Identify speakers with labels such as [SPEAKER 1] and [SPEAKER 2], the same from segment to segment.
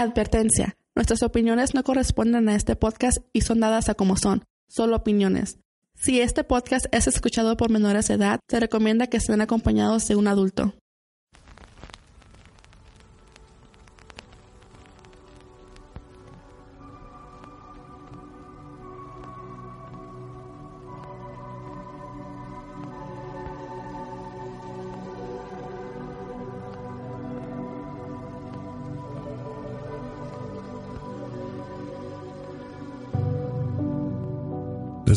[SPEAKER 1] Advertencia. Nuestras opiniones no corresponden a este podcast y son dadas a como son, solo opiniones. Si este podcast es escuchado por menores de edad, se recomienda que estén acompañados de un adulto.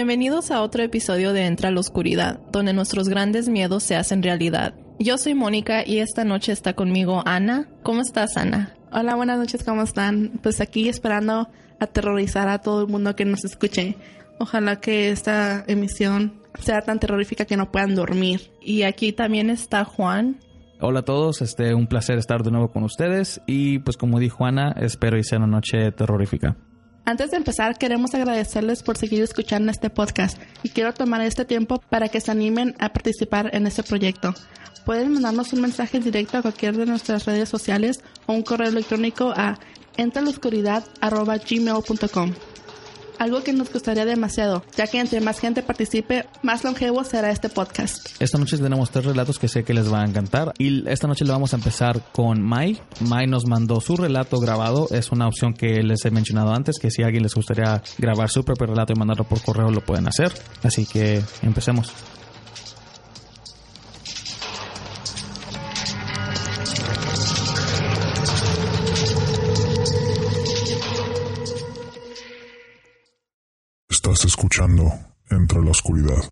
[SPEAKER 2] Bienvenidos a otro episodio de Entra a la Oscuridad, donde nuestros grandes miedos se hacen realidad. Yo soy Mónica y esta noche está conmigo Ana. ¿Cómo estás, Ana?
[SPEAKER 1] Hola, buenas noches, ¿cómo están? Pues aquí esperando aterrorizar a todo el mundo que nos escuche. Ojalá que esta emisión sea tan terrorífica que no puedan dormir.
[SPEAKER 2] Y aquí también está Juan.
[SPEAKER 3] Hola a todos, este, un placer estar de nuevo con ustedes y pues como dijo Ana, espero y sea una noche terrorífica.
[SPEAKER 1] Antes de empezar, queremos agradecerles por seguir escuchando este podcast y quiero tomar este tiempo para que se animen a participar en este proyecto. Pueden mandarnos un mensaje directo a cualquier de nuestras redes sociales o un correo electrónico a entraloscuridad.gmail.com algo que nos gustaría demasiado, ya que entre más gente participe, más longevo será este podcast.
[SPEAKER 3] Esta noche tenemos tres relatos que sé que les va a encantar y esta noche le vamos a empezar con Mai. Mai nos mandó su relato grabado, es una opción que les he mencionado antes, que si a alguien les gustaría grabar su propio relato y mandarlo por correo lo pueden hacer. Así que empecemos.
[SPEAKER 4] Entre la Oscuridad.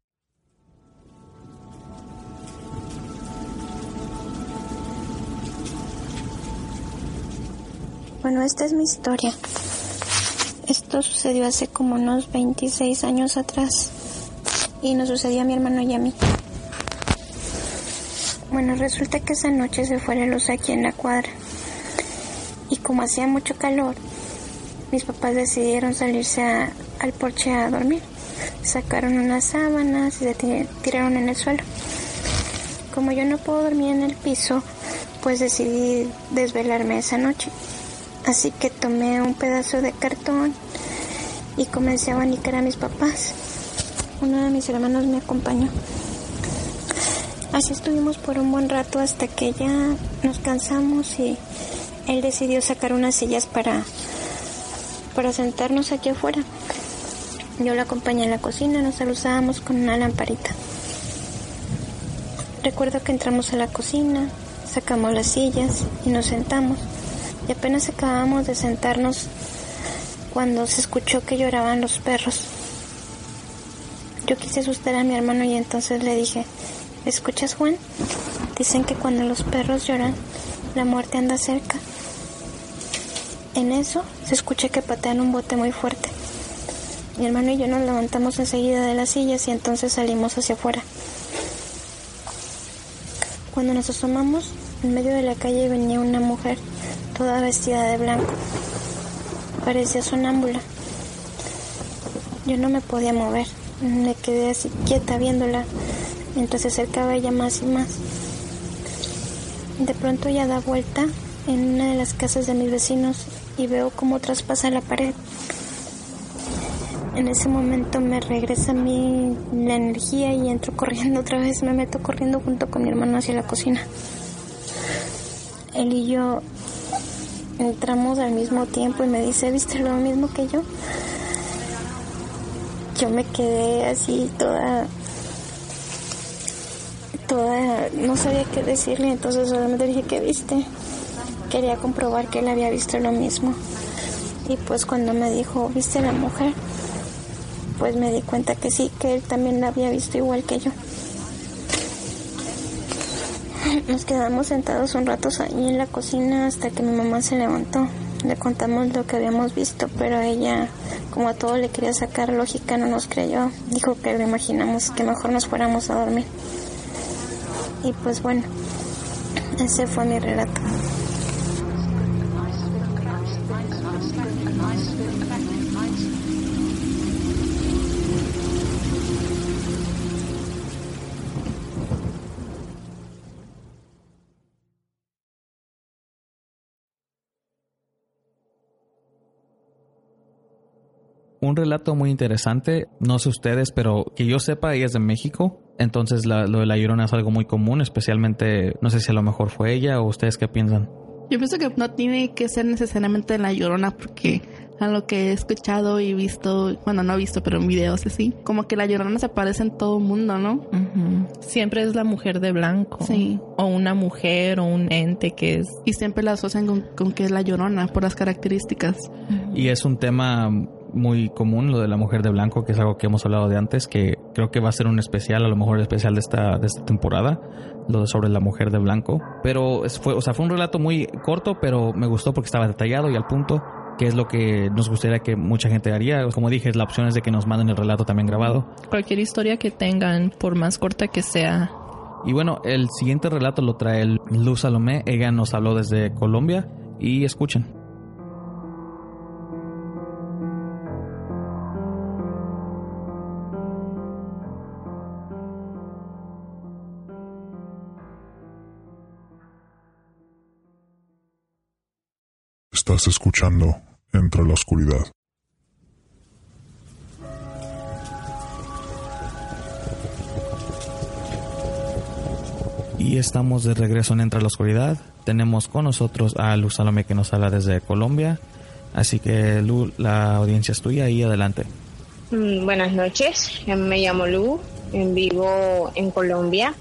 [SPEAKER 5] Bueno, esta es mi historia. Esto sucedió hace como unos 26 años atrás y nos sucedió a mi hermano y a mí. Bueno, resulta que esa noche se fue la luz aquí en la cuadra y como hacía mucho calor, mis papás decidieron salirse al porche a dormir. Sacaron unas sábanas y se tiraron en el suelo. Como yo no puedo dormir en el piso, pues decidí desvelarme esa noche. Así que tomé un pedazo de cartón y comencé a abanicar a mis papás. Uno de mis hermanos me acompañó. Así estuvimos por un buen rato hasta que ya nos cansamos y él decidió sacar unas sillas para, para sentarnos aquí afuera. Yo la acompañé en la cocina, nos saludábamos con una lamparita. Recuerdo que entramos a la cocina, sacamos las sillas y nos sentamos. Y apenas acabamos de sentarnos cuando se escuchó que lloraban los perros. Yo quise asustar a mi hermano y entonces le dije, ¿escuchas Juan? Dicen que cuando los perros lloran, la muerte anda cerca. En eso se escucha que patean un bote muy fuerte. Mi hermano y yo nos levantamos enseguida de las sillas y entonces salimos hacia afuera. Cuando nos asomamos, en medio de la calle venía una mujer, toda vestida de blanco. Parecía sonámbula. Yo no me podía mover. Me quedé así quieta viéndola mientras se acercaba ella más y más. De pronto ella da vuelta en una de las casas de mis vecinos y veo cómo traspasa la pared. En ese momento me regresa a mí la energía y entro corriendo otra vez, me meto corriendo junto con mi hermano hacia la cocina. Él y yo entramos al mismo tiempo y me dice, ¿viste lo mismo que yo? Yo me quedé así toda toda no sabía qué decirle, entonces solamente dije, ¿qué viste? Quería comprobar que él había visto lo mismo. Y pues cuando me dijo, ¿viste la mujer? Pues me di cuenta que sí, que él también la había visto igual que yo. Nos quedamos sentados un rato ahí en la cocina hasta que mi mamá se levantó. Le contamos lo que habíamos visto, pero ella, como a todo le quería sacar lógica, no nos creyó. Dijo que lo imaginamos que mejor nos fuéramos a dormir. Y pues bueno, ese fue mi relato.
[SPEAKER 3] Un relato muy interesante. No sé ustedes, pero que yo sepa, ella es de México. Entonces lo de la llorona es algo muy común, especialmente, no sé si a lo mejor fue ella o ustedes qué piensan.
[SPEAKER 1] Yo pienso que no tiene que ser necesariamente la llorona porque a lo que he escuchado y visto, bueno, no he visto, pero en videos así, como que la llorona se aparece en todo el mundo, ¿no?
[SPEAKER 2] Siempre es la mujer de blanco.
[SPEAKER 1] Sí.
[SPEAKER 2] O una mujer o un ente que es...
[SPEAKER 1] Y siempre la asocian con, que es la llorona por las características.
[SPEAKER 3] Y es un tema muy común lo de la mujer de blanco, que es algo que hemos hablado de antes, que creo que va a ser un especial, a lo mejor especial de esta, de esta temporada, lo de sobre la mujer de blanco. Pero fue, o sea, fue un relato muy corto, pero me gustó porque estaba detallado y al punto, que es lo que nos gustaría que mucha gente haría. Como dije, la opción es de que nos manden el relato también grabado.
[SPEAKER 2] Cualquier historia que tengan, por más corta que sea.
[SPEAKER 3] Y bueno, el siguiente relato lo trae Luz Salomé. Ella nos habló desde Colombia y escuchen.
[SPEAKER 6] Estás escuchando Entre la Oscuridad.
[SPEAKER 3] Y estamos de regreso en Entre la Oscuridad. Tenemos con nosotros a Luz Salome que nos habla desde Colombia. Así que Lu, la audiencia es tuya y adelante.
[SPEAKER 7] Mm, buenas noches, me llamo Lu, vivo en Colombia.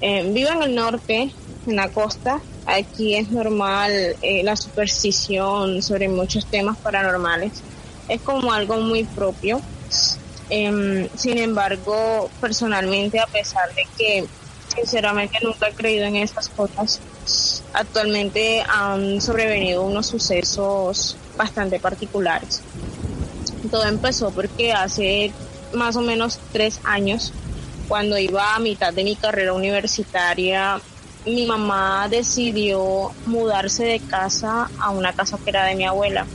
[SPEAKER 7] Eh, vivo en el norte, en la costa, Aquí es normal eh, la superstición sobre muchos temas paranormales. Es como algo muy propio. Em, sin embargo, personalmente, a pesar de que sinceramente nunca he creído en estas cosas, actualmente han sobrevenido unos sucesos bastante particulares. Todo empezó porque hace más o menos tres años, cuando iba a mitad de mi carrera universitaria, mi mamá decidió mudarse de casa a una casa que era de mi abuela.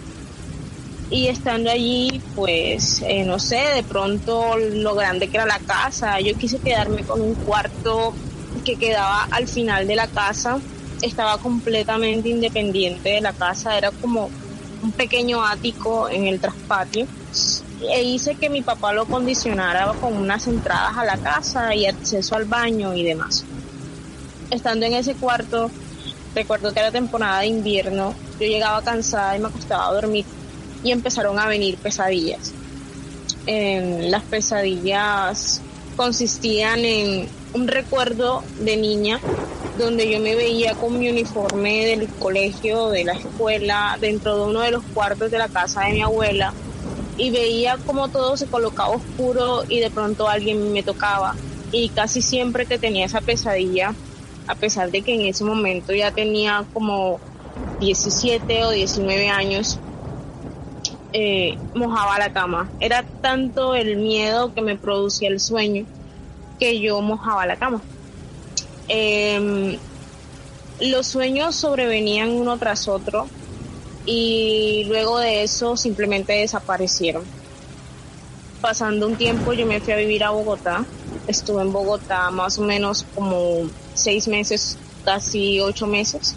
[SPEAKER 7] Y estando allí, pues, eh, no sé, de pronto lo grande que era la casa, yo quise quedarme con un cuarto que quedaba al final de la casa, estaba completamente independiente de la casa, era como un pequeño ático en el traspatio e hice que mi papá lo condicionara con unas entradas a la casa y acceso al baño y demás estando en ese cuarto, recuerdo que era temporada de invierno, yo llegaba cansada y me acostaba a dormir y empezaron a venir pesadillas. las pesadillas consistían en un recuerdo de niña donde yo me veía con mi uniforme del colegio, de la escuela, dentro de uno de los cuartos de la casa de mi abuela y veía como todo se colocaba oscuro y de pronto alguien me tocaba y casi siempre que tenía esa pesadilla a pesar de que en ese momento ya tenía como 17 o 19 años, eh, mojaba la cama. Era tanto el miedo que me producía el sueño que yo mojaba la cama. Em, los sueños sobrevenían uno tras otro y luego de eso simplemente desaparecieron. Pasando un tiempo yo me fui a vivir a Bogotá. Estuve en Bogotá más o menos como seis meses, casi ocho meses.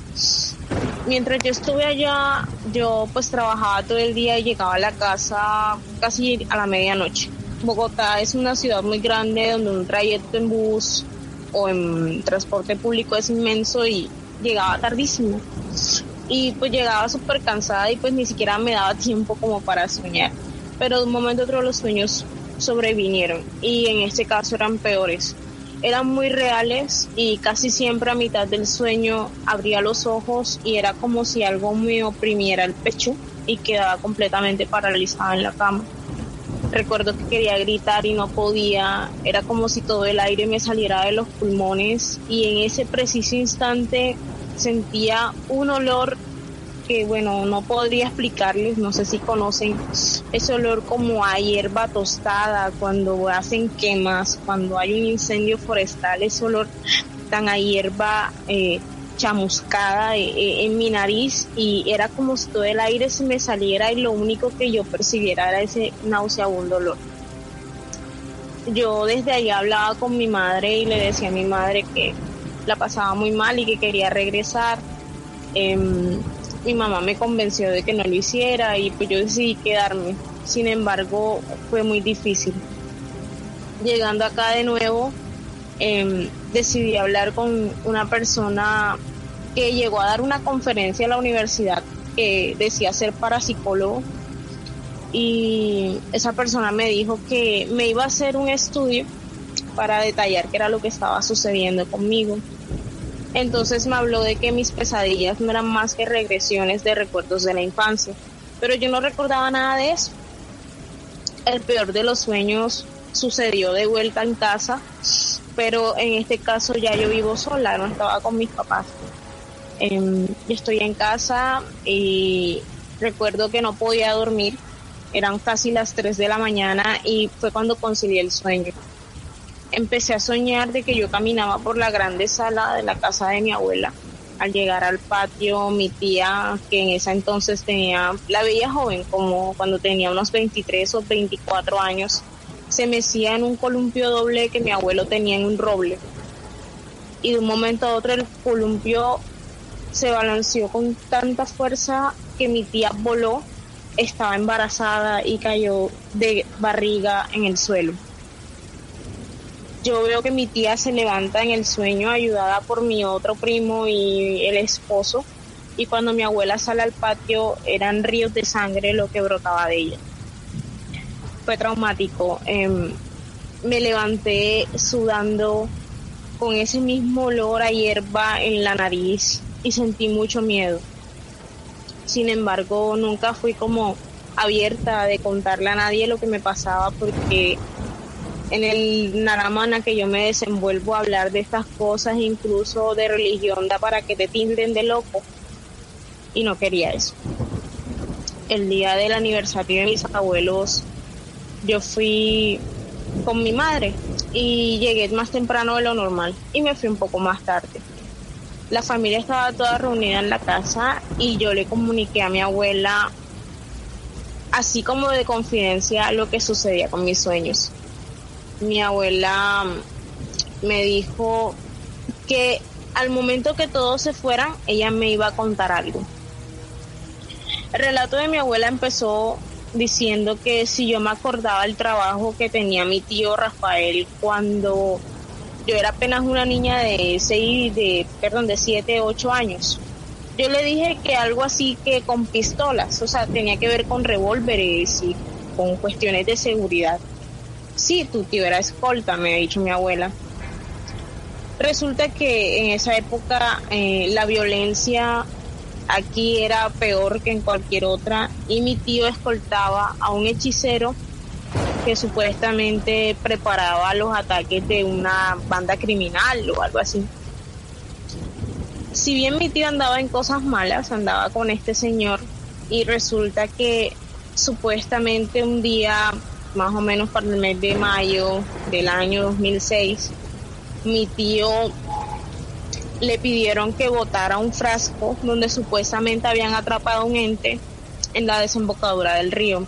[SPEAKER 7] Mientras yo estuve allá, yo pues trabajaba todo el día y llegaba a la casa casi a la medianoche. Bogotá es una ciudad muy grande donde un trayecto en bus o en transporte público es inmenso y llegaba tardísimo. Y pues llegaba súper cansada y pues ni siquiera me daba tiempo como para soñar. Pero de un momento a otro los sueños sobrevinieron y en este caso eran peores eran muy reales y casi siempre a mitad del sueño abría los ojos y era como si algo me oprimiera el pecho y quedaba completamente paralizada en la cama. Recuerdo que quería gritar y no podía, era como si todo el aire me saliera de los pulmones y en ese preciso instante sentía un olor que bueno, no podría explicarles, no sé si conocen ese olor como a hierba tostada cuando hacen quemas, cuando hay un incendio forestal, ese olor tan a hierba eh, chamuscada eh, eh, en mi nariz y era como si todo el aire se me saliera y lo único que yo percibiera era ese nauseabundo olor. Yo desde ahí hablaba con mi madre y le decía a mi madre que la pasaba muy mal y que quería regresar. Em, mi mamá me convenció de que no lo hiciera y pues yo decidí quedarme. Sin embargo, fue muy difícil. Llegando acá de nuevo, em, decidí hablar con una persona que llegó a dar una conferencia a la universidad que decía ser parapsicólogo y esa persona me dijo que me iba a hacer un estudio para detallar qué era lo que estaba sucediendo conmigo. Entonces me habló de que mis pesadillas no eran más que regresiones de recuerdos de la infancia, pero yo no recordaba nada de eso. El peor de los sueños sucedió de vuelta en casa, pero en este caso ya yo vivo sola, no estaba con mis papás. Em, estoy en casa y recuerdo que no podía dormir, eran casi las 3 de la mañana y fue cuando concilié el sueño empecé a soñar de que yo caminaba por la grande sala de la casa de mi abuela. Al llegar al patio, mi tía, que en esa entonces tenía, la veía joven, como cuando tenía unos 23 o 24 años, se mecía en un columpio doble que mi abuelo tenía en un roble. Y de un momento a otro el columpio se balanceó con tanta fuerza que mi tía voló, estaba embarazada y cayó de barriga en el suelo yo veo que mi tía se levanta en el sueño ayudada por mi otro primo y el esposo y cuando mi abuela sale al patio eran ríos de sangre lo que brotaba de ella. Fue traumático. Em, me levanté sudando con ese mismo olor a hierba en la nariz y sentí mucho miedo. Sin embargo, nunca fui como abierta de contarle a nadie lo que me pasaba porque en el Naramana que yo me desenvuelvo a hablar de estas cosas, incluso de religión, da para que te tilden de loco. Y no quería eso. El día del aniversario de mis abuelos, yo fui con mi madre y llegué más temprano de lo normal y me fui un poco más tarde. La familia estaba toda reunida en la casa y yo le comuniqué a mi abuela, así como de confidencia, lo que sucedía con mis sueños mi abuela me dijo que al momento que todos se fueran, ella me iba a contar algo. El relato de mi abuela empezó diciendo que si yo me acordaba el trabajo que tenía mi tío Rafael cuando yo era apenas una niña de seis, de, perdón, de siete, ocho años. Yo le dije que algo así que con pistolas, o sea, tenía que ver con revólveres y con cuestiones de seguridad. Sí, tu tío era escolta, me ha dicho mi abuela. Resulta que en esa época eh, la violencia aquí era peor que en cualquier otra y mi tío escoltaba a un hechicero que supuestamente preparaba los ataques de una banda criminal o algo así. Si bien mi tío andaba en cosas malas, andaba con este señor y resulta que supuestamente un día más o menos para el mes de mayo del año 2006, mi tío le pidieron que botara un frasco donde supuestamente habían atrapado un ente en la desembocadura del río.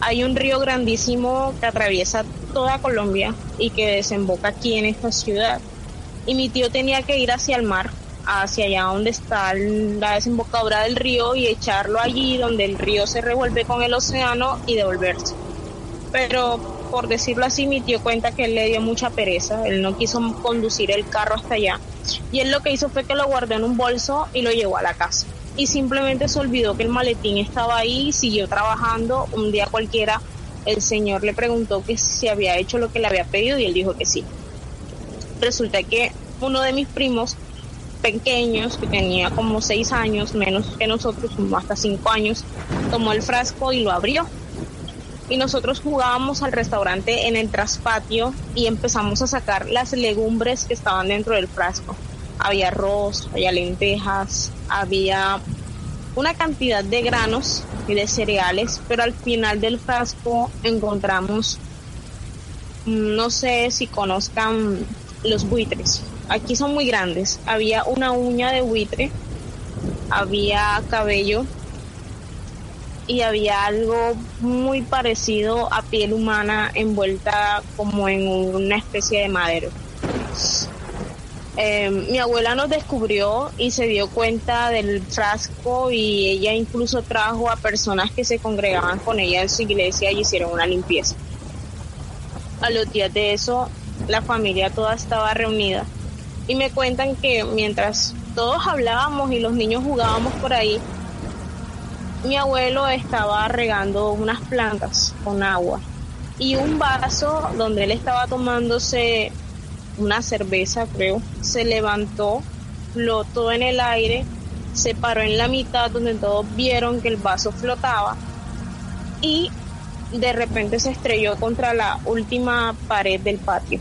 [SPEAKER 7] Hay un río grandísimo que atraviesa toda Colombia y que desemboca aquí en esta ciudad. Y mi tío tenía que ir hacia el mar, hacia allá donde está la desembocadura del río y echarlo allí donde el río se revuelve con el océano y devolverse pero por decirlo así, mi tío cuenta que él le dio mucha pereza, él no quiso conducir el carro hasta allá y él lo que hizo fue que lo guardó en un bolso y lo llevó a la casa. Y simplemente se olvidó que el maletín estaba ahí siguió trabajando. Un día cualquiera el señor le preguntó que si había hecho lo que le había pedido y él dijo que sí. Resulta que uno de mis primos pequeños, que tenía como seis años, menos que nosotros, como hasta cinco años, tomó el frasco y lo abrió. Y nosotros jugábamos al restaurante en el traspatio y empezamos a sacar las legumbres que estaban dentro del frasco. Había arroz, había lentejas, había una cantidad de granos y de cereales, pero al final del frasco encontramos, no sé si conozcan los buitres. Aquí son muy grandes. Había una uña de buitre, había cabello y había algo muy parecido a piel humana envuelta como en una especie de madero. Eh, mi abuela nos descubrió y se dio cuenta del frasco y ella incluso trajo a personas que se congregaban con ella en su iglesia y hicieron una limpieza. A los días de eso, la familia toda estaba reunida y me cuentan que mientras todos hablábamos y los niños jugábamos por ahí, mi abuelo estaba regando unas plantas con agua y un vaso donde él estaba tomándose una cerveza, creo, se levantó, flotó en el aire, se paró en la mitad donde todos vieron que el vaso flotaba y de repente se estrelló contra la última pared del patio.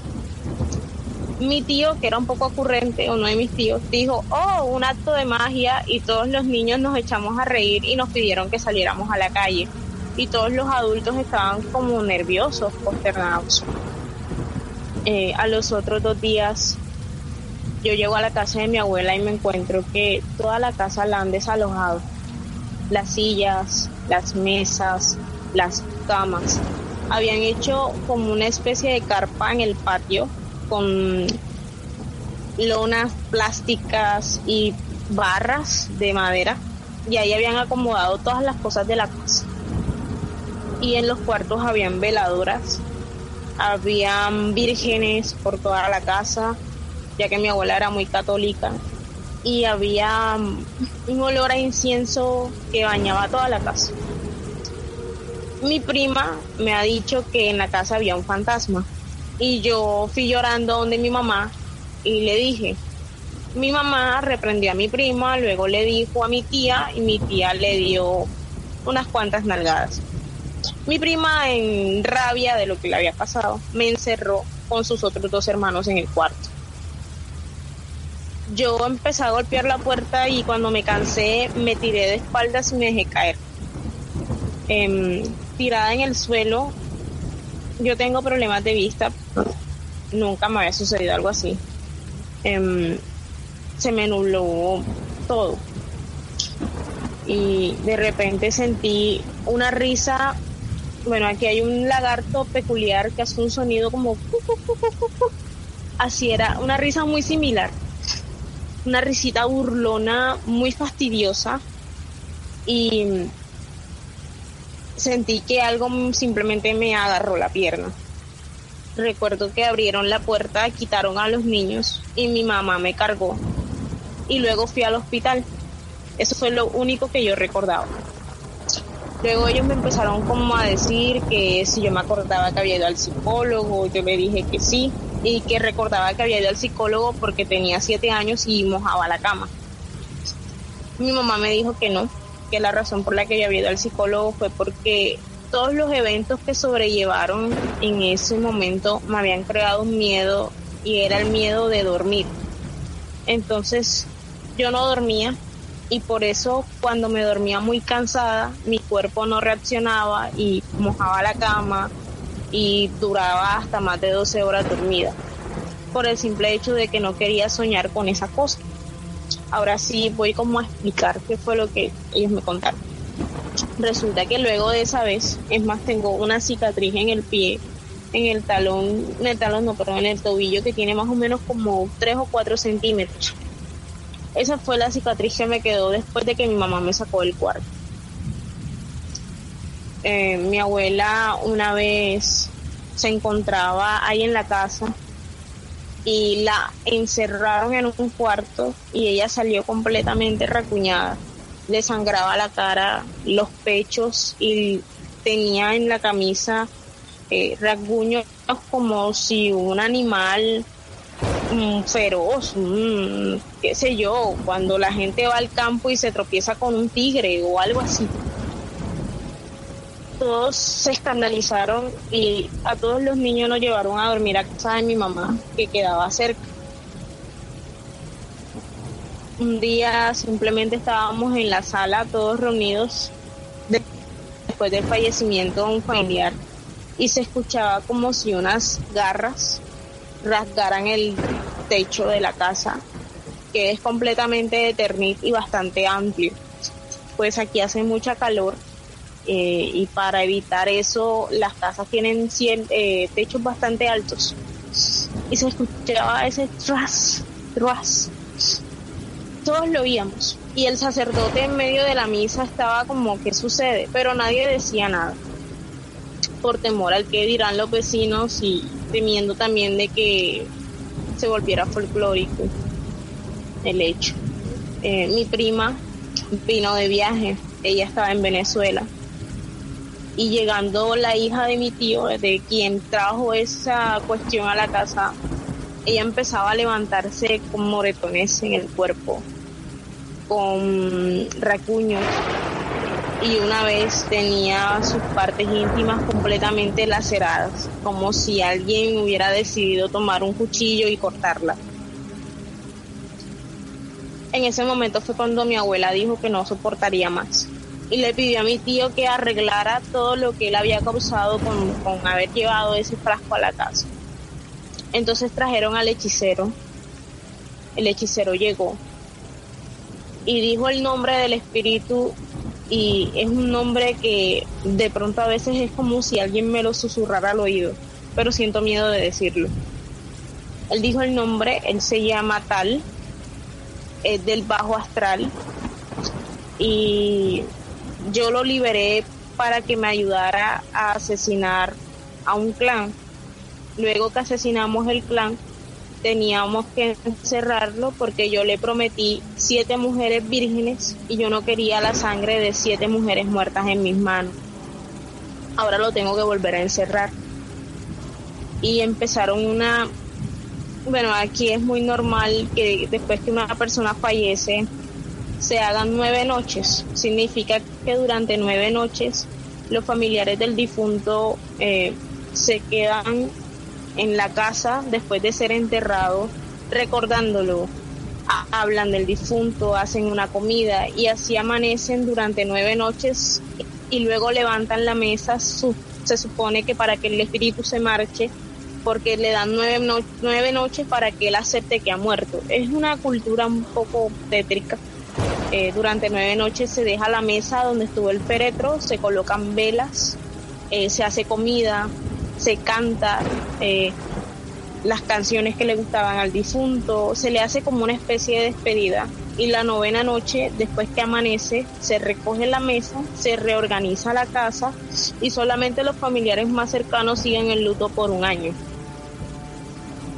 [SPEAKER 7] Mi tío, que era un poco ocurrente, uno de mis tíos, dijo, oh, un acto de magia y todos los niños nos echamos a reír y nos pidieron que saliéramos a la calle. Y todos los adultos estaban como nerviosos, consternados. Eh, a los otros dos días yo llego a la casa de mi abuela y me encuentro que toda la casa la han desalojado. Las sillas, las mesas, las camas. Habían hecho como una especie de carpa en el patio con lonas plásticas y barras de madera y ahí habían acomodado todas las cosas de la casa. Y en los cuartos habían veladoras habían vírgenes por toda la casa, ya que mi abuela era muy católica, y había un olor a incienso que bañaba toda la casa. Mi prima me ha dicho que en la casa había un fantasma y yo fui llorando donde mi mamá y le dije, mi mamá reprendió a mi prima, luego le dijo a mi tía y mi tía le dio unas cuantas nalgadas. Mi prima, en rabia de lo que le había pasado, me encerró con sus otros dos hermanos en el cuarto. Yo empecé a golpear la puerta y cuando me cansé me tiré de espaldas y me dejé caer. Em, tirada en el suelo, yo tengo problemas de vista, nunca me había sucedido algo así. Em, se me nubló todo. Y de repente sentí una risa bueno, aquí hay un lagarto peculiar que hace un sonido como... Así era, una risa muy similar. Una risita burlona muy fastidiosa. Y sentí que algo simplemente me agarró la pierna. Recuerdo que abrieron la puerta, quitaron a los niños y mi mamá me cargó. Y luego fui al hospital. Eso fue lo único que yo recordaba. Luego ellos me empezaron como a decir que si yo me acordaba que había ido al psicólogo, yo me dije que sí, y que recordaba que había ido al psicólogo porque tenía siete años y mojaba la cama. Mi mamá me dijo que no, que la razón por la que yo había ido al psicólogo fue porque todos los eventos que sobrellevaron en ese momento me habían creado un miedo y era el miedo de dormir. Entonces yo no dormía y por eso cuando me dormía muy cansada mi cuerpo no reaccionaba y mojaba la cama y duraba hasta más de 12 horas dormida por el simple hecho de que no quería soñar con esa cosa. Ahora sí voy como a explicar qué fue lo que ellos me contaron. Resulta que luego de esa vez, es más, tengo una cicatriz en el pie, en el talón, en el talón no, pero en el tobillo que tiene más o menos como 3 o 4 centímetros esa fue la cicatriz que me quedó después de que mi mamá me sacó del cuarto. Eh, mi abuela una vez se encontraba ahí en la casa y la encerraron en un cuarto y ella salió completamente racuñada. Le sangraba la cara, los pechos y tenía en la camisa eh, rasguños como si un animal mm, feroz, mm, qué sé yo, cuando la gente va al campo y se tropieza con un tigre o algo así. Todos se escandalizaron y a todos los niños nos llevaron a dormir a casa de mi mamá, que quedaba cerca. Un día simplemente estábamos en la sala todos reunidos después del fallecimiento de un familiar y se escuchaba como si unas garras rasgaran el techo de la casa, que es completamente de ternit y bastante amplio. Pues aquí hace mucha calor eh, y para evitar eso las casas tienen eh, techos bastante altos. Y se escuchaba ese tras, tras. Todos lo oíamos. Y el sacerdote en medio de la misa estaba como, ¿qué sucede? Pero nadie decía nada por temor al que dirán los vecinos y temiendo también de que se volviera folclórico el hecho. Eh, mi prima vino de viaje, ella estaba en Venezuela y llegando la hija de mi tío, de quien trajo esa cuestión a la casa, ella empezaba a levantarse con moretones en el cuerpo, con racuños y una vez tenía sus partes íntimas completamente laceradas, como si alguien hubiera decidido tomar un cuchillo y cortarla. En ese momento fue cuando mi abuela dijo que no soportaría más y le pidió a mi tío que arreglara todo lo que él había causado con, con haber llevado ese frasco a la casa. Entonces trajeron al hechicero. El hechicero llegó y dijo el nombre del espíritu y es un nombre que de pronto a veces es como si alguien me lo susurrara al oído, pero siento miedo de decirlo. Él dijo el nombre, él se llama tal, es del bajo astral y yo lo liberé para que me ayudara a asesinar a un clan. Luego que asesinamos el clan, teníamos que encerrarlo porque yo le prometí siete mujeres vírgenes y yo no quería la sangre de siete mujeres muertas en mis manos. Ahora lo tengo que volver a encerrar. Y empezaron una... Bueno, aquí es muy normal que después que una persona fallece se hagan nueve noches. Significa que durante nueve noches los familiares del difunto eh, se quedan en la casa después de ser enterrado, recordándolo. Hablan del difunto, hacen una comida y así amanecen durante nueve noches y luego levantan la mesa. se supone que para que el espíritu se marche, porque le dan nueve, nueve noches para que él acepte que ha muerto. Es una cultura un poco tétrica. Eh, durante nueve noches se deja la mesa donde estuvo el féretro, se colocan velas, eh, se hace comida, se canta eh, las canciones que le gustaban al difunto, se le hace como una especie de despedida y la novena noche, después que amanece, se recoge la mesa, se reorganiza la casa y solamente los familiares más cercanos siguen el luto por un año.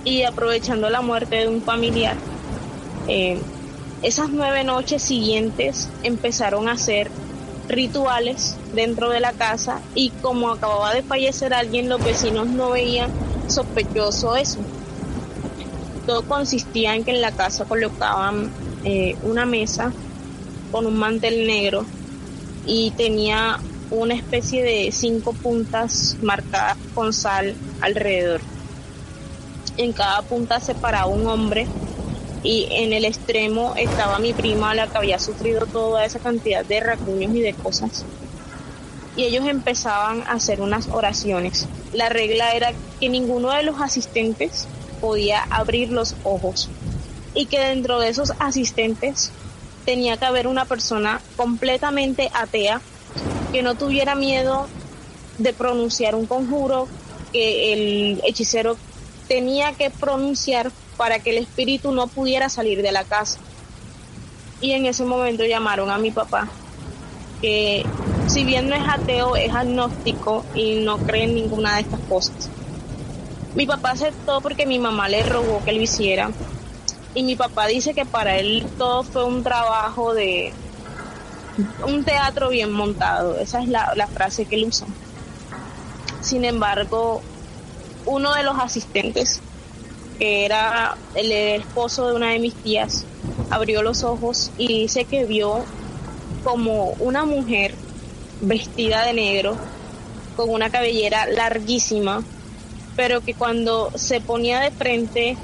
[SPEAKER 7] Y aprovechando la muerte de un familiar, esas nueve noches siguientes empezaron a ser rituales dentro de la casa y como acababa de fallecer alguien, los vecinos no veían sospechoso eso. Todo consistía en que en la casa colocaban eh, una mesa con un mantel negro y tenía una especie de cinco puntas marcadas con sal alrededor. En cada punta se paraba un hombre y en el extremo estaba mi prima, la que había sufrido toda esa cantidad de racuños y de cosas. Y ellos empezaban a hacer unas oraciones. La regla era que ninguno de los asistentes podía abrir los ojos y que dentro de esos asistentes tenía que haber una persona completamente atea que no tuviera miedo de pronunciar un conjuro que el hechicero tenía que pronunciar para que el espíritu no pudiera salir de la casa. Y en ese momento llamaron a mi papá, que si bien no es ateo, es agnóstico y no cree en ninguna de estas cosas. Mi papá aceptó porque mi mamá le rogó que lo hiciera. Y mi papá dice que para él todo fue un trabajo de un teatro bien montado. Esa es la, la frase que él usa. Sin embargo, uno de los asistentes que era el esposo de una de mis tías, abrió los ojos y dice que vio como una mujer vestida de negro, con una cabellera larguísima, pero que cuando se ponía de frente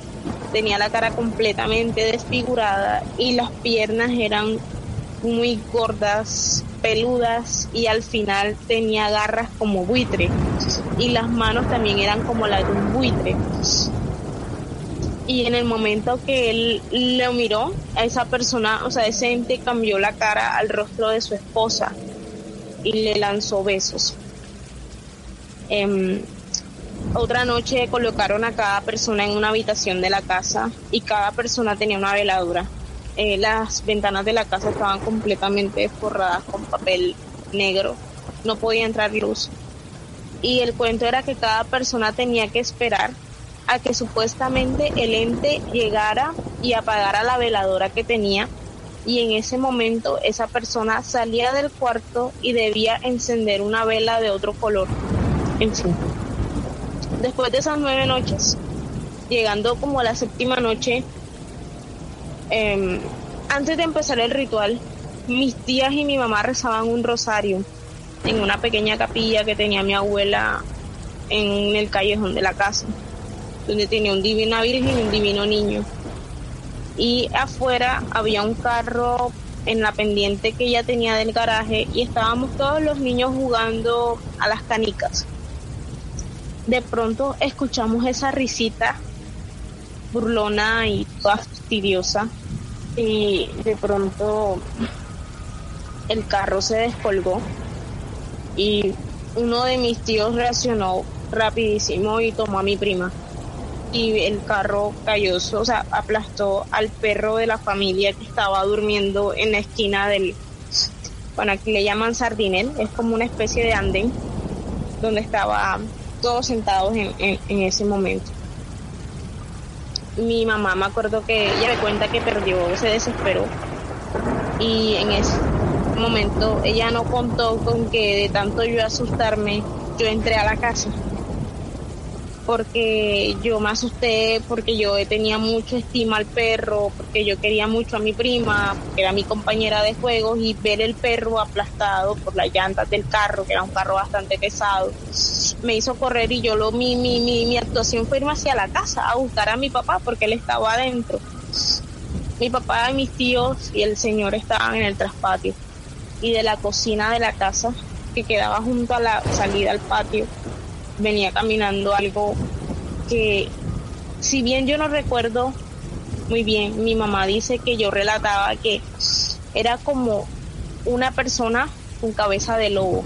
[SPEAKER 7] tenía la cara completamente desfigurada y las piernas eran muy gordas, peludas y al final tenía garras como buitre y las manos también eran como las de un buitre. Y en el momento que él le miró a esa persona, o sea, ese ente cambió la cara al rostro de su esposa y le lanzó besos. Em, otra noche colocaron a cada persona en una habitación de la casa y cada persona tenía una veladura. Eh, las ventanas de la casa estaban completamente forradas con papel negro, no podía entrar luz. Y el cuento era que cada persona tenía que esperar a que supuestamente el ente llegara y apagara la veladora que tenía y en ese momento esa persona salía del cuarto y debía encender una vela de otro color. En fin. Después de esas nueve noches, llegando como a la séptima noche, em, antes de empezar el ritual, mis tías y mi mamá rezaban un rosario en una pequeña capilla que tenía mi abuela en el callejón de la casa, donde tenía un divina virgen y un divino niño. Y afuera había un carro en la pendiente que ella tenía del garaje y estábamos todos los niños jugando a las canicas. De pronto escuchamos esa risita burlona y fastidiosa y de pronto el carro se descolgó y uno de mis tíos reaccionó rapidísimo y tomó a mi prima y el carro cayó, o sea, aplastó al perro de la familia que estaba durmiendo en la esquina del, bueno, aquí le llaman sardinel, es como una especie de andén donde estaba todos sentados en, en ese momento. Mi mamá me acuerdo que ella me cuenta que perdió, se desesperó y en ese momento ella no contó con que de tanto yo asustarme yo entré a la casa porque yo me asusté, porque yo tenía mucha estima al perro, porque yo quería mucho a mi prima, que era mi compañera de juegos, y ver el perro aplastado por las llantas del carro, que era un carro bastante pesado, me hizo correr y yo lo, mi, mi, mi, mi actuación fue irme hacia la casa a buscar a mi papá porque él estaba adentro. Mi papá y mis tíos y el señor estaban en el traspatio y de la cocina de la casa que quedaba junto a la salida al patio venía caminando algo que, si bien yo no recuerdo muy bien, mi mamá dice que yo relataba que era como una persona con cabeza de lobo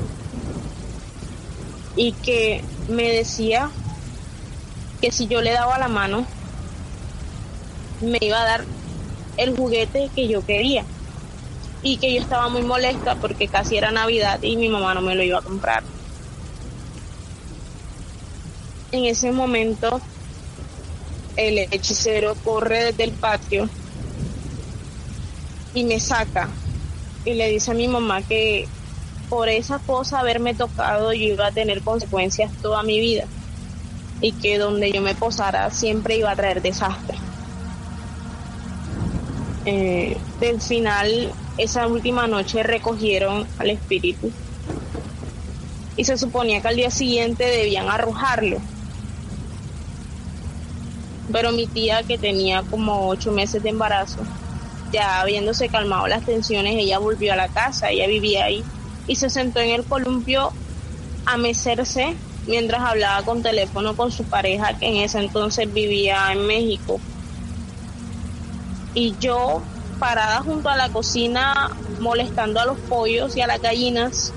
[SPEAKER 7] y que me decía que si yo le daba la mano me iba a dar el juguete que yo quería y que yo estaba muy molesta porque casi era Navidad y mi mamá no me lo iba a comprar. En ese momento el hechicero corre desde el patio y me saca y le dice a mi mamá que por esa cosa haberme tocado yo iba a tener consecuencias toda mi vida y que donde yo me posara siempre iba a traer desastre. Eh, del final, esa última noche recogieron al espíritu y se suponía que al día siguiente debían arrojarlo pero mi tía que tenía como ocho meses de embarazo, ya habiéndose calmado las tensiones, ella volvió a la casa, ella vivía ahí y se sentó en el columpio a mecerse mientras hablaba con teléfono con su pareja que en ese entonces vivía en México. Y yo parada junto a la cocina molestando a los pollos y a las gallinas,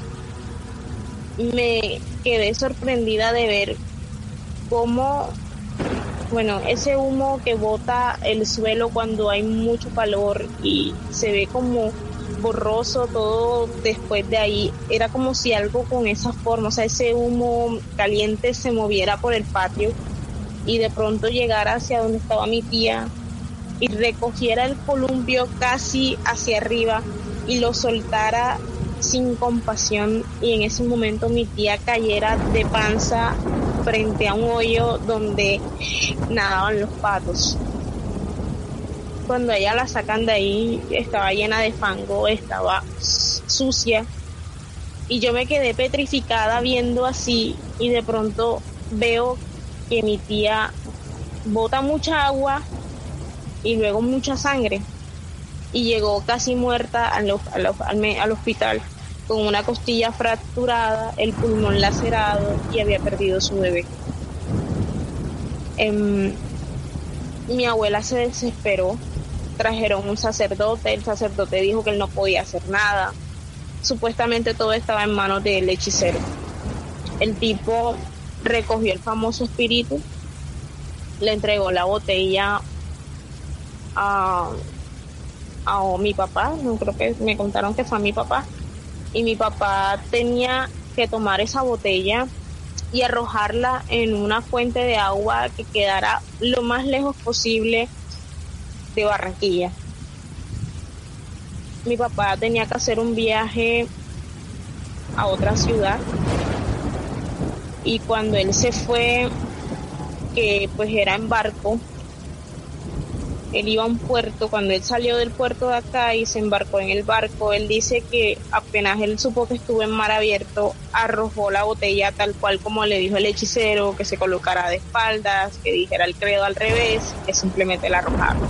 [SPEAKER 7] me quedé sorprendida de ver cómo bueno, ese humo que bota el suelo cuando hay mucho calor y se ve como borroso todo después de ahí, era como si algo con esa forma, o sea, ese humo caliente se moviera por el patio y de pronto llegara hacia donde estaba mi tía y recogiera el columpio casi hacia arriba y lo soltara sin compasión y en ese momento mi tía cayera de panza frente a un hoyo donde nadaban los patos. Cuando ella la sacan de ahí, estaba llena de fango, estaba sucia. Y yo me quedé petrificada viendo así y de pronto veo que mi tía bota mucha agua y luego mucha sangre y llegó casi muerta al, al, hospital con una costilla fracturada, el pulmón lacerado y había perdido su bebé. Em, mi abuela se desesperó, trajeron un sacerdote, el sacerdote dijo que él no podía hacer nada, supuestamente todo estaba en manos del hechicero. El tipo recogió el famoso espíritu, le entregó la botella a, a mi papá, creo que me contaron que fue a mi papá, y mi papá tenía que tomar esa botella y arrojarla en una fuente de agua que quedara lo más lejos posible de Barranquilla. Mi papá tenía que hacer un viaje a otra ciudad y cuando él se fue, que pues era en barco, él iba a un puerto, cuando él salió del puerto de acá y se embarcó en el barco, él dice que apenas él supo que estuvo en mar abierto, arrojó la botella tal cual como le dijo el hechicero, que se colocara de espaldas, que dijera el credo al revés, que simplemente la arrojaron.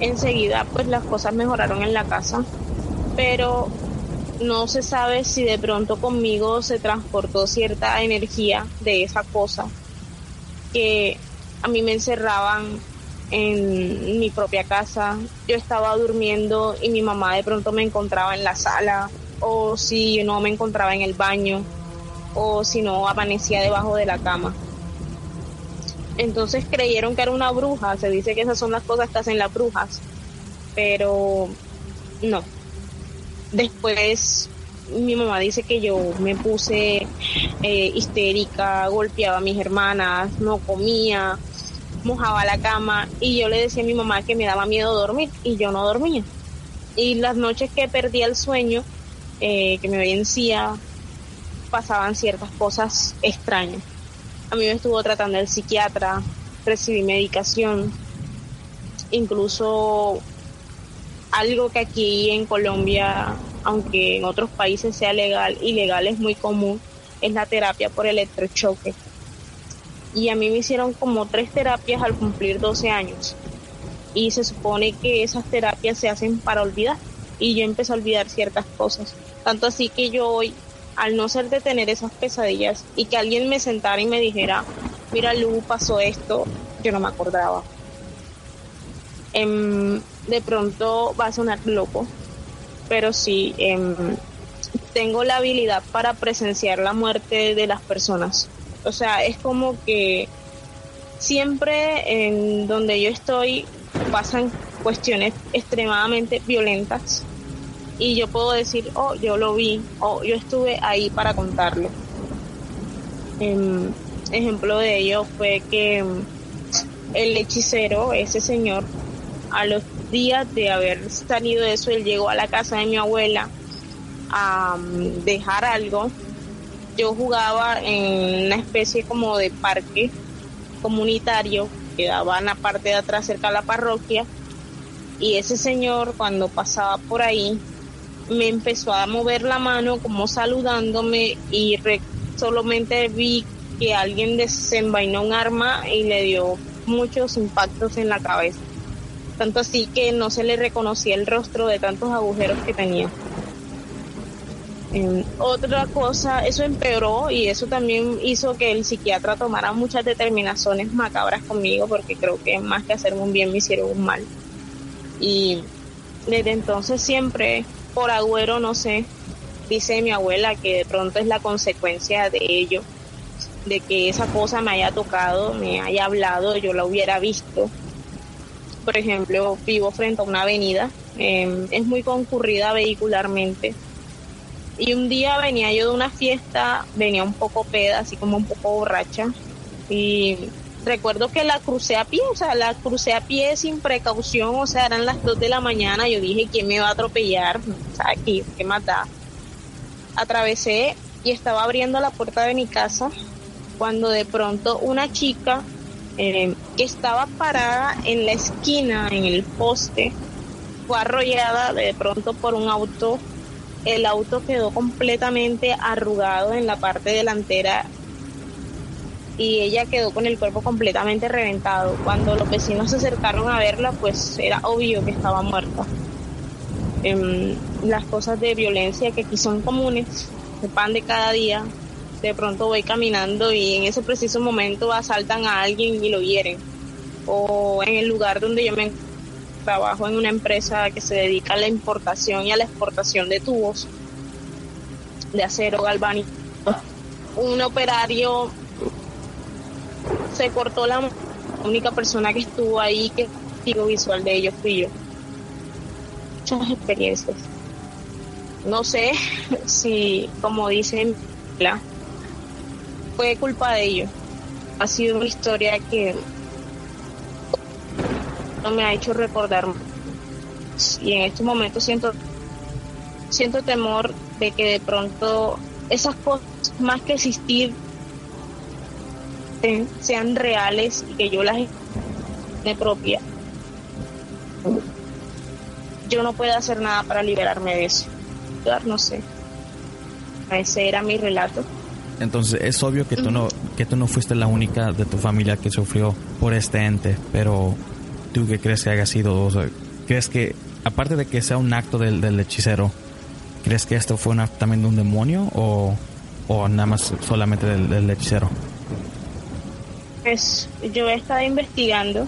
[SPEAKER 7] Enseguida pues las cosas mejoraron en la casa, pero no se sabe si de pronto conmigo se transportó cierta energía de esa cosa que a mí me encerraban en mi propia casa. Yo estaba durmiendo y mi mamá de pronto me encontraba en la sala o si no me encontraba en el baño o si no amanecía debajo de la cama. Entonces creyeron que era una bruja, se dice que esas son las cosas que hacen las brujas, pero no. Después mi mamá dice que yo me puse eh, histérica, golpeaba a mis hermanas, no comía, mojaba la cama y yo le decía a mi mamá que me daba miedo dormir y yo no dormía. Y las noches que perdía el sueño, eh, que me vencía, pasaban ciertas cosas extrañas. A mí me estuvo tratando el psiquiatra, recibí medicación, incluso algo que aquí en Colombia, aunque en otros países sea legal, ilegal es muy común, es la terapia por electrochoque y a mí me hicieron como tres terapias al cumplir 12 años. Y se supone que esas terapias se hacen para olvidar. Y yo empecé a olvidar ciertas cosas. Tanto así que yo hoy, al no ser de tener esas pesadillas y que alguien me sentara y me dijera, mira Lu, pasó esto, yo no me acordaba. Em, de pronto va a sonar loco, pero sí, em, tengo la habilidad para presenciar la muerte de las personas o sea, es como que siempre en donde yo estoy pasan cuestiones extremadamente violentas y yo puedo decir, oh, yo lo vi, o yo estuve ahí para contarlo. Em, ejemplo de ello fue que em, el hechicero, ese señor, a los días de haber salido de eso, él llegó a la casa de mi abuela a mm, dejar algo yo jugaba en una especie como de parque comunitario que daba en la parte de atrás cerca de la parroquia y ese señor cuando pasaba por ahí me empezó a mover la mano como saludándome y solamente vi que alguien desenvainó un arma y le dio muchos impactos en la cabeza. Tanto así que no se le reconocía el rostro de tantos agujeros que tenía otra cosa, eso empeoró y eso también hizo que el psiquiatra tomara muchas determinaciones macabras conmigo porque creo que más que hacerme un bien me hicieron un mal. Y desde entonces siempre, por agüero, no sé, dice mi abuela que de pronto es la consecuencia de ello, de que esa cosa me haya tocado, me haya hablado, yo la hubiera visto. Por ejemplo, vivo frente a una avenida, em, es muy concurrida vehicularmente y un día venía yo de una fiesta, venía un poco peda, así como un poco borracha. Y recuerdo que la crucé a pie, o sea, la crucé a pie sin precaución, o sea, eran las 2 de la mañana. Yo dije, ¿quién me va a atropellar? O sea, aquí, ¿qué más Atravesé y estaba abriendo la puerta de mi casa cuando de pronto una chica eh, que estaba parada en la esquina, en el poste, fue arrollada de pronto por un auto. El auto quedó completamente arrugado en la parte delantera y ella quedó con el cuerpo completamente reventado. Cuando los vecinos se acercaron a verla, pues era obvio que estaba muerta. Em, las cosas de violencia que aquí son comunes, se pan de cada día. De pronto voy caminando y en ese preciso momento asaltan a alguien y lo hieren. O en el lugar donde yo me trabajo en una empresa que se dedica a la importación y a la exportación de tubos de acero galvánico. Un operario se cortó la única persona que estuvo ahí que testigo visual de ellos fui yo. Muchas experiencias. No sé si, como dicen, fue culpa de ellos. Ha sido una historia que me ha hecho recordar y en estos momentos siento siento temor de que de pronto esas cosas más que existir sean reales y que yo las de propia. Yo no puedo hacer nada para liberarme de eso. No sé. Ese era mi relato.
[SPEAKER 3] Entonces es obvio que tú no que tú no fuiste la única de tu familia que sufrió por este ente pero tú qué crees que haya sido crees que aparte de que sea un acto del, del hechicero crees que esto fue un acto también de un demonio o, o nada más solamente del, del hechicero
[SPEAKER 7] pues yo he estado investigando,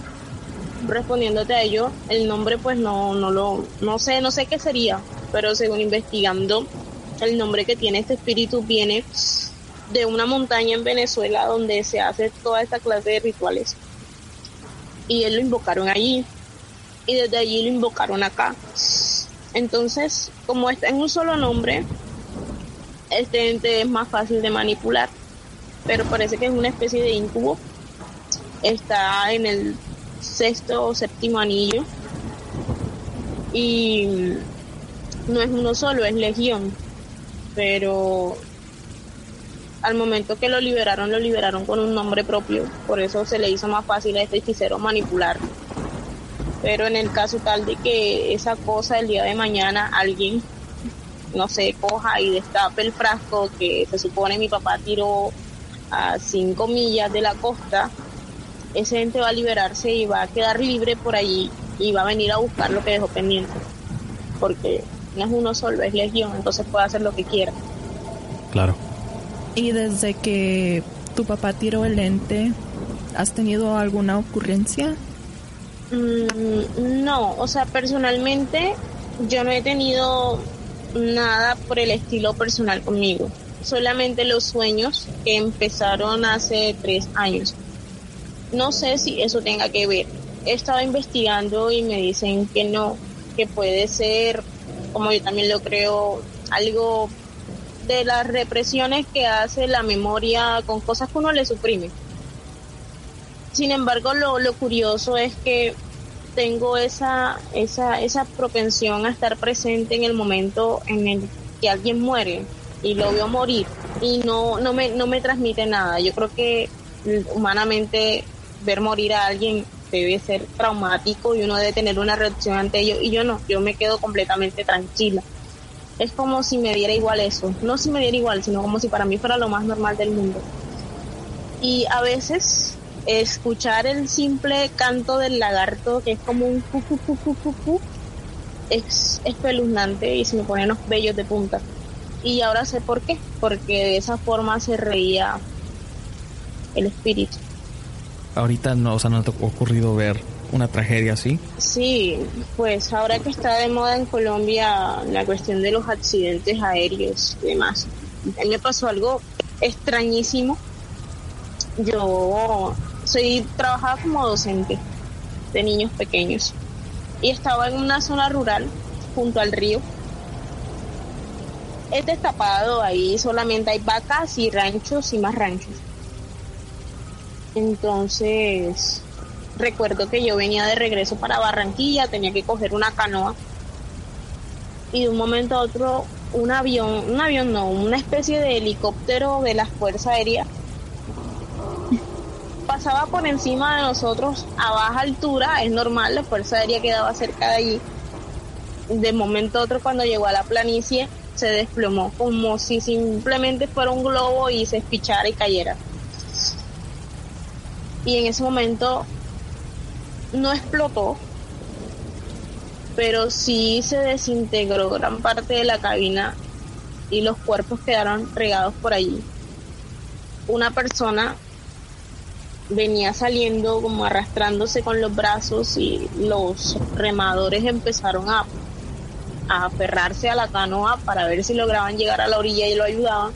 [SPEAKER 7] respondiéndote a ello, el nombre pues no, no lo, no sé, no sé qué sería, pero según investigando, el nombre que tiene este espíritu viene de una montaña en Venezuela donde se hace toda esta clase de rituales. Y él lo invocaron allí. Y desde allí lo invocaron acá. Entonces, como está en un solo nombre, este ente es más fácil de manipular. Pero parece que es una especie de incubo está en el sexto o séptimo anillo y no es uno solo, es legión, pero al momento que lo liberaron, lo liberaron con un nombre propio, por eso se le hizo más fácil a este hechicero manipular. Pero en el caso tal de que esa cosa el día de mañana alguien, no sé, coja y destape el frasco que se supone mi papá tiró a cinco millas de la costa, ese ente va a liberarse y va a quedar libre por allí y va a venir a buscar lo que dejó pendiente. Porque no es uno solo, es legión, entonces puede hacer lo que quiera.
[SPEAKER 3] Claro.
[SPEAKER 2] Y desde que tu papá tiró el ente, ¿has tenido alguna ocurrencia?
[SPEAKER 7] Mm, no, o sea, personalmente yo no he tenido nada por el estilo personal conmigo. Solamente los sueños que empezaron hace tres años. No sé si eso tenga que ver. He estado investigando y me dicen que no, que puede ser, como yo también lo creo, algo de las represiones que hace la memoria con cosas que uno le suprime. Sin embargo, lo, lo curioso es que tengo esa, esa, esa propensión a estar presente en el momento en el que alguien muere y lo veo morir y no, no, me, no me transmite nada. Yo creo que humanamente ver morir a alguien debe ser traumático y uno debe tener una reacción ante ello y yo no, yo me quedo completamente tranquila. Es como si me diera igual eso, no si me diera igual, sino como si para mí fuera lo más normal del mundo. Y a veces escuchar el simple canto del lagarto, que es como un cu, cu, cu, cu, cu, cu es espeluznante y se me ponen los vellos de punta. Y ahora sé por qué, porque de esa forma se reía el espíritu
[SPEAKER 3] ahorita no, o sea, no te ha ocurrido ver una tragedia así?
[SPEAKER 7] Sí, pues ahora que está de moda en Colombia la cuestión de los accidentes aéreos y demás. A mí me pasó algo extrañísimo. Yo soy trabajaba como docente de niños pequeños y estaba en una zona rural junto al río. Es destapado, ahí solamente hay vacas y ranchos y más ranchos. Entonces, recuerdo que yo venía de regreso para Barranquilla, tenía que coger una canoa y de un momento a otro un avión, un avión no, una especie de helicóptero de la Fuerza Aérea pasaba por encima de nosotros a baja altura, es normal, la fuerza aérea quedaba cerca de allí. De momento a otro, cuando llegó a la planicie, se desplomó, como si simplemente fuera un globo y se espichara y cayera. Y en ese momento no explotó, pero sí se desintegró gran parte de la cabina y los cuerpos quedaron regados por allí. Una persona venía saliendo como arrastrándose con los brazos y los remadores empezaron a, a aferrarse a la canoa para ver si lograban llegar a la orilla y lo ayudaban.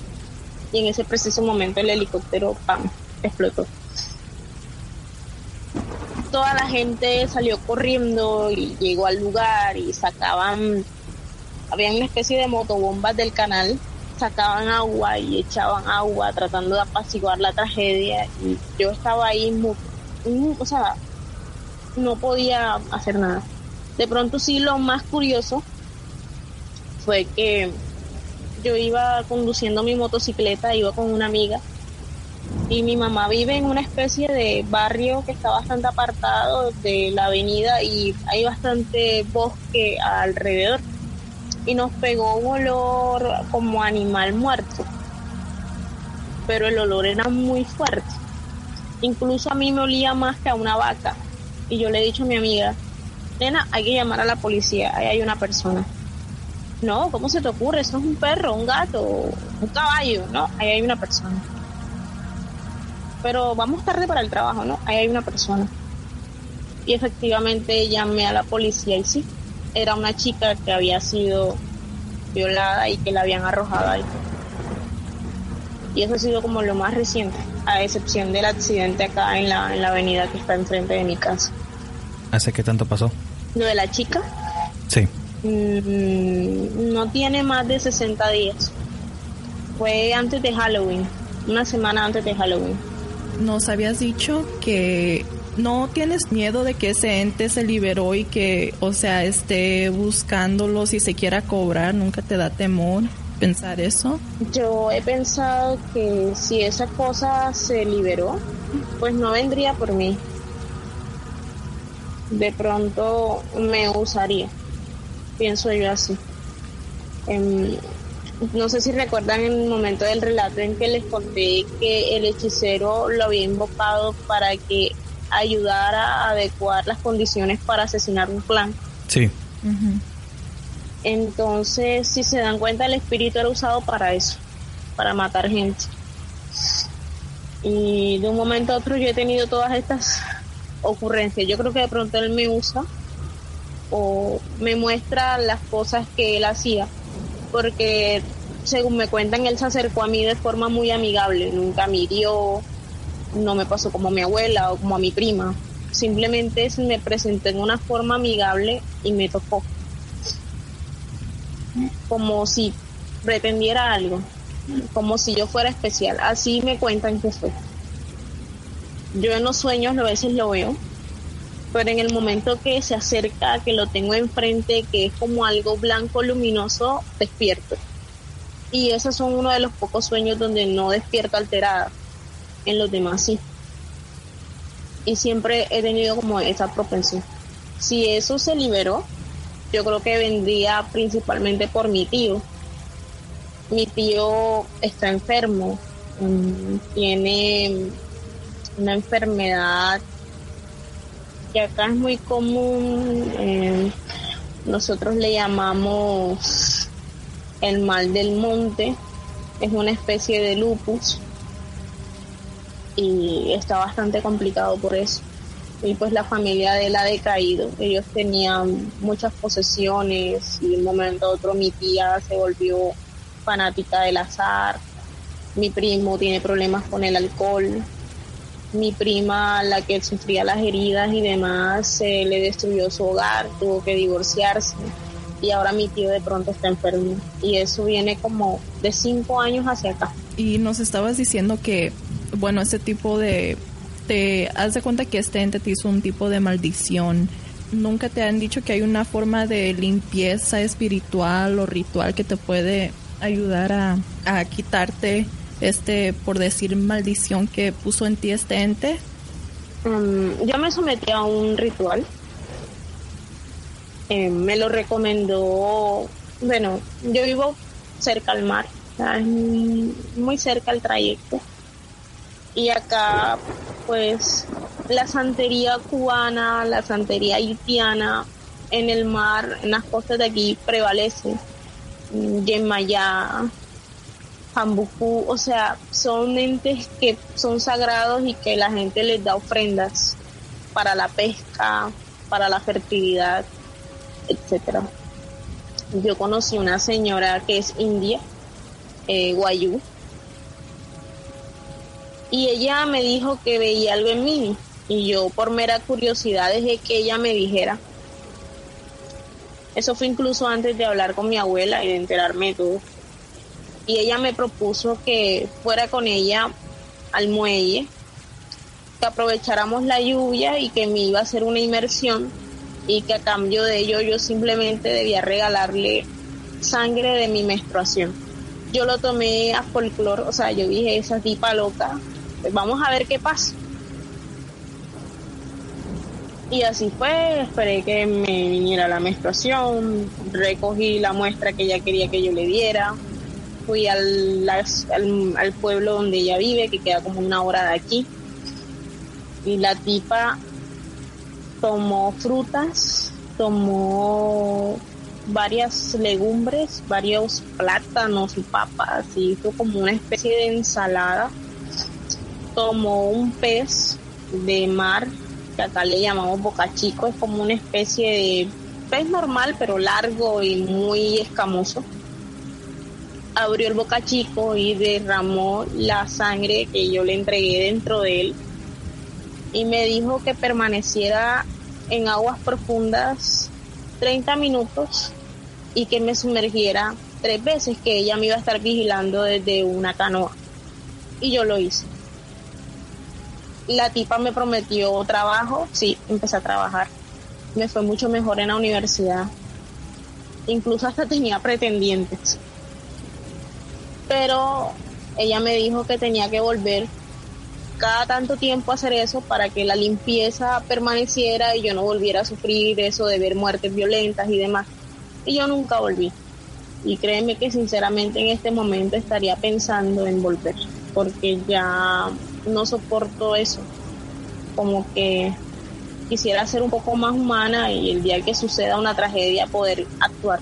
[SPEAKER 7] Y en ese preciso momento el helicóptero ¡pam! explotó. Toda la gente salió corriendo y llegó al lugar y sacaban, había una especie de motobombas del canal sacaban agua y echaban agua tratando de apaciguar la tragedia y yo estaba ahí, o sea, no podía hacer nada. De pronto sí lo más curioso fue que yo iba conduciendo mi motocicleta, iba con una amiga y mi mamá vive en una especie de barrio que está bastante apartado de la avenida y hay bastante bosque alrededor y nos pegó un olor como animal muerto. Pero el olor era muy fuerte. Incluso a mí me olía más que a una vaca. Y yo le he dicho a mi amiga, nena, hay que llamar a la policía, ahí hay una persona. No, ¿cómo se te ocurre? Eso es un perro, un gato, un caballo, ¿no? Ahí hay una persona. Pero vamos tarde para el trabajo, ¿no? Ahí hay una persona. Y efectivamente llamé a la policía y sí, era una chica que había sido violada y que la habían arrojado ahí. Y eso ha sido como lo más reciente, a excepción del accidente acá en la, en la avenida que está enfrente de mi casa.
[SPEAKER 3] ¿Hace qué tanto pasó?
[SPEAKER 7] Lo de la chica.
[SPEAKER 3] Sí.
[SPEAKER 7] Mm, no tiene más de 60 días. Fue antes de Halloween, una semana antes de Halloween.
[SPEAKER 2] Nos habías dicho que ¿No tienes miedo de que ese ente se liberó y que, o sea, esté buscándolo si se quiera cobrar? ¿Nunca te da temor pensar eso?
[SPEAKER 7] Yo he pensado que si esa cosa se liberó, pues no vendría por mí. De pronto me usaría. Pienso yo así. Em, no sé si recuerdan en el momento del relato en que les conté que el hechicero lo había invocado para que ayudar a adecuar las condiciones para asesinar un clan.
[SPEAKER 3] Sí.
[SPEAKER 7] Entonces, si se dan cuenta, el espíritu era usado para eso, para matar gente. Y de un momento a otro yo he tenido todas estas ocurrencias. Yo creo que de pronto él me usa o me muestra las cosas que él hacía, porque según me cuentan, él se acercó a mí de forma muy amigable, nunca me hirió, no me pasó como a mi abuela o como a mi prima. Simplemente se me presentó en una forma amigable y me tocó. Como si pretendiera algo, como si yo fuera especial. Así me cuentan que fue. Yo en los sueños a veces lo veo, pero en el momento que se acerca, que lo tengo enfrente, que es como algo blanco luminoso, despierto. Y esos son uno de los pocos sueños donde no despierto alterada en los demás sí. Y siempre he tenido como esa propensión. Si eso se liberó, yo creo que vendría principalmente por mi tío. Mi tío está enfermo, mm, tiene una enfermedad que acá es muy común, eh, nosotros le llamamos el mal del monte, es una especie de lupus y está bastante complicado por eso. Y pues la familia de él ha decaído. Ellos tenían muchas posesiones y de un momento a otro mi tía se volvió fanática del azar. Mi primo tiene problemas con el alcohol. Mi prima, la que sufría las heridas y demás, se le destruyó su hogar, tuvo que divorciarse y ahora mi tío de pronto está enfermo. Y eso viene como de cinco años hacia acá.
[SPEAKER 2] Y nos estabas diciendo que bueno, ese tipo de... Te haz de cuenta que este ente te hizo un tipo de maldición. ¿Nunca te han dicho que hay una forma de limpieza espiritual o ritual que te puede ayudar a, a quitarte este, por decir, maldición que puso en ti este ente?
[SPEAKER 7] mm, yo me sometí a un ritual. Eh, me lo recomendó, bueno, yo vivo cerca al mar, muy cerca al trayecto. Y acá, pues, la santería cubana, la santería haitiana en el mar, en las costas de aquí prevalece. Yemayá, Jambucú, o sea, son entes que son sagrados y que la gente les da ofrendas para la pesca, para la fertilidad, etcétera. Yo conocí una señora que es india, eh, Guayú, y ella me dijo que veía algo en mí y yo por mera curiosidad dejé que ella me dijera. Eso fue incluso antes de hablar con mi abuela y de enterarme de todo y ella me propuso que fuera con ella al muelle, que aprovecháramos la lluvia y que me iba a hacer una inmersión y que a cambio de ello yo simplemente debía regalarle sangre de mi menstruación. Yo lo tomé a folclor, o sea, yo dije, esa tipa loca, pues vamos a ver qué pasa. Y así fue, esperé que me viniera la menstruación, recogí la muestra que ella quería que yo le diera, fui al, al, pueblo donde ella vive, que queda como una hora de aquí. Y la tipa tomó frutas, tomó varias legumbres, varios plátanos y papas, y hizo como una especie de ensalada. Tomó un pez de mar, que acá le llamamos bocachico, es como una especie de pez normal, pero largo y muy escamoso abrió el boca chico y derramó la sangre que yo le entregué dentro de él y me dijo que permaneciera en aguas profundas 30 minutos y que me sumergiera tres veces, que ella me iba a estar vigilando desde una canoa. Y yo lo hice. La tipa me prometió trabajo, sí, empecé a trabajar. Me fue mucho mejor en la universidad. Incluso hasta tenía pretendientes pero ella me dijo que tenía que volver cada tanto tiempo a hacer eso para que la limpieza permaneciera y yo no volviera a sufrir eso de ver muertes violentas y demás. Y yo nunca volví. Y créeme que sinceramente en este momento estaría pensando en volver, porque ya no soporto eso. Como que quisiera ser un poco más humana y el día que suceda una tragedia poder actuar.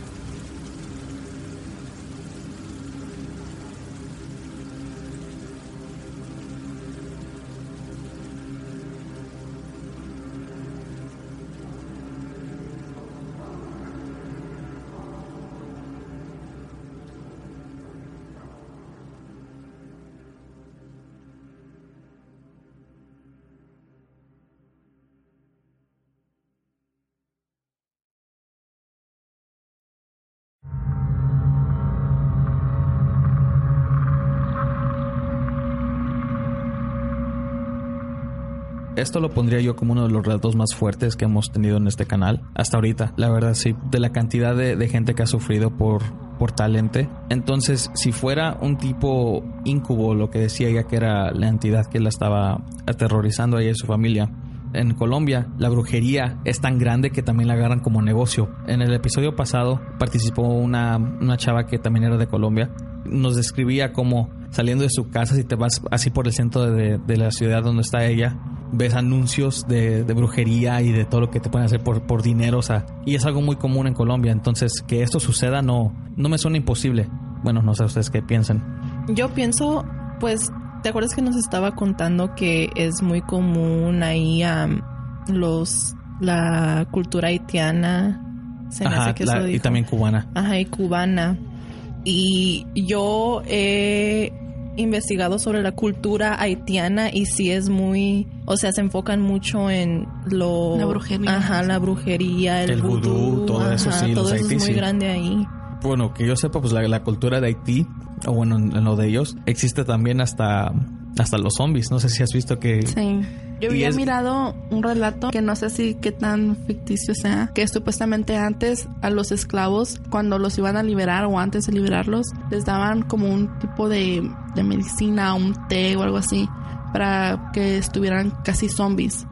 [SPEAKER 3] Esto lo pondría yo como uno de los relatos más fuertes que hemos tenido en este canal hasta ahorita. La verdad, sí, de la cantidad de, gente que ha sufrido por, por talente. Entonces, si fuera un tipo incubo, lo que decía ella que era la entidad que la estaba aterrorizando a ella y a su familia, en Colombia la brujería es tan grande que también la agarran como negocio. En el episodio pasado participó una, una chava que también era de Colombia. Nos describía como saliendo de su casa, si te vas así por el centro de, de la ciudad donde está ella, ves anuncios de, brujería y de todo lo que te pueden hacer por, por dinero, o sea, y es algo muy común en Colombia, entonces que esto suceda no, no me suena imposible. Bueno, no sé ustedes qué piensan.
[SPEAKER 2] Yo pienso, pues, ¿te acuerdas que nos estaba contando que es muy común ahí los la cultura haitiana?
[SPEAKER 3] Se Ajá, que y también cubana.
[SPEAKER 2] Ajá, y cubana. Y yo he investigado sobre la cultura haitiana y sí es muy, o sea, se enfocan mucho en lo...
[SPEAKER 1] La brujería.
[SPEAKER 2] Ajá, la brujería, el,
[SPEAKER 3] el vudú, todo eso sí.
[SPEAKER 2] Todo eso es muy grande ahí.
[SPEAKER 3] Bueno, que yo sepa, pues la, cultura de Haití, o bueno, en, lo de ellos, existe también hasta, hasta los zombies. No sé si has visto que...
[SPEAKER 1] Sí. Yo había mirado un relato que no sé si qué tan ficticio sea, que supuestamente antes a los esclavos, cuando los iban a liberar o antes de liberarlos, les daban como un tipo de, de medicina, un té o algo así, para que estuvieran casi zombies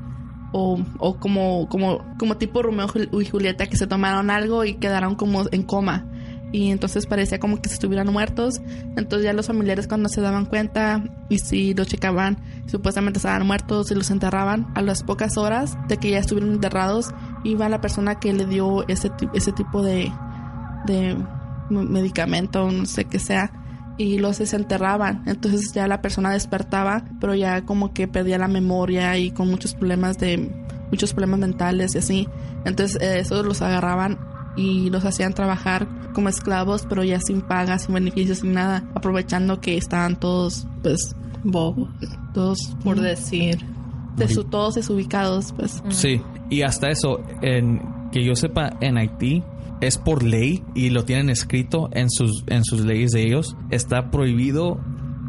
[SPEAKER 1] o, o como, como, como tipo Romeo y Julieta que se tomaron algo y quedaron como en coma y entonces parecía como que si estuvieran muertos. Entonces ya los familiares cuando se daban cuenta y si los checaban, supuestamente estaban muertos y los enterraban, a las pocas horas de que ya estuvieron enterrados, iba la persona que le dio ese, ese tipo de, de medicamento, no sé qué sea, y los desenterraban. Entonces ya la persona despertaba, pero ya como que perdía la memoria y con muchos problemas de muchos problemas mentales y así. Entonces eh, esos los agarraban y los hacían trabajar como esclavos, pero ya sin pagas, sin beneficios, sin nada, aprovechando que estaban todos, pues, bobos, todos,
[SPEAKER 2] por decir,
[SPEAKER 1] de su, todos desubicados, pues.
[SPEAKER 3] Sí, y hasta eso, en, que yo sepa, en Haití es por ley y lo tienen escrito en sus, en sus leyes de ellos, está prohibido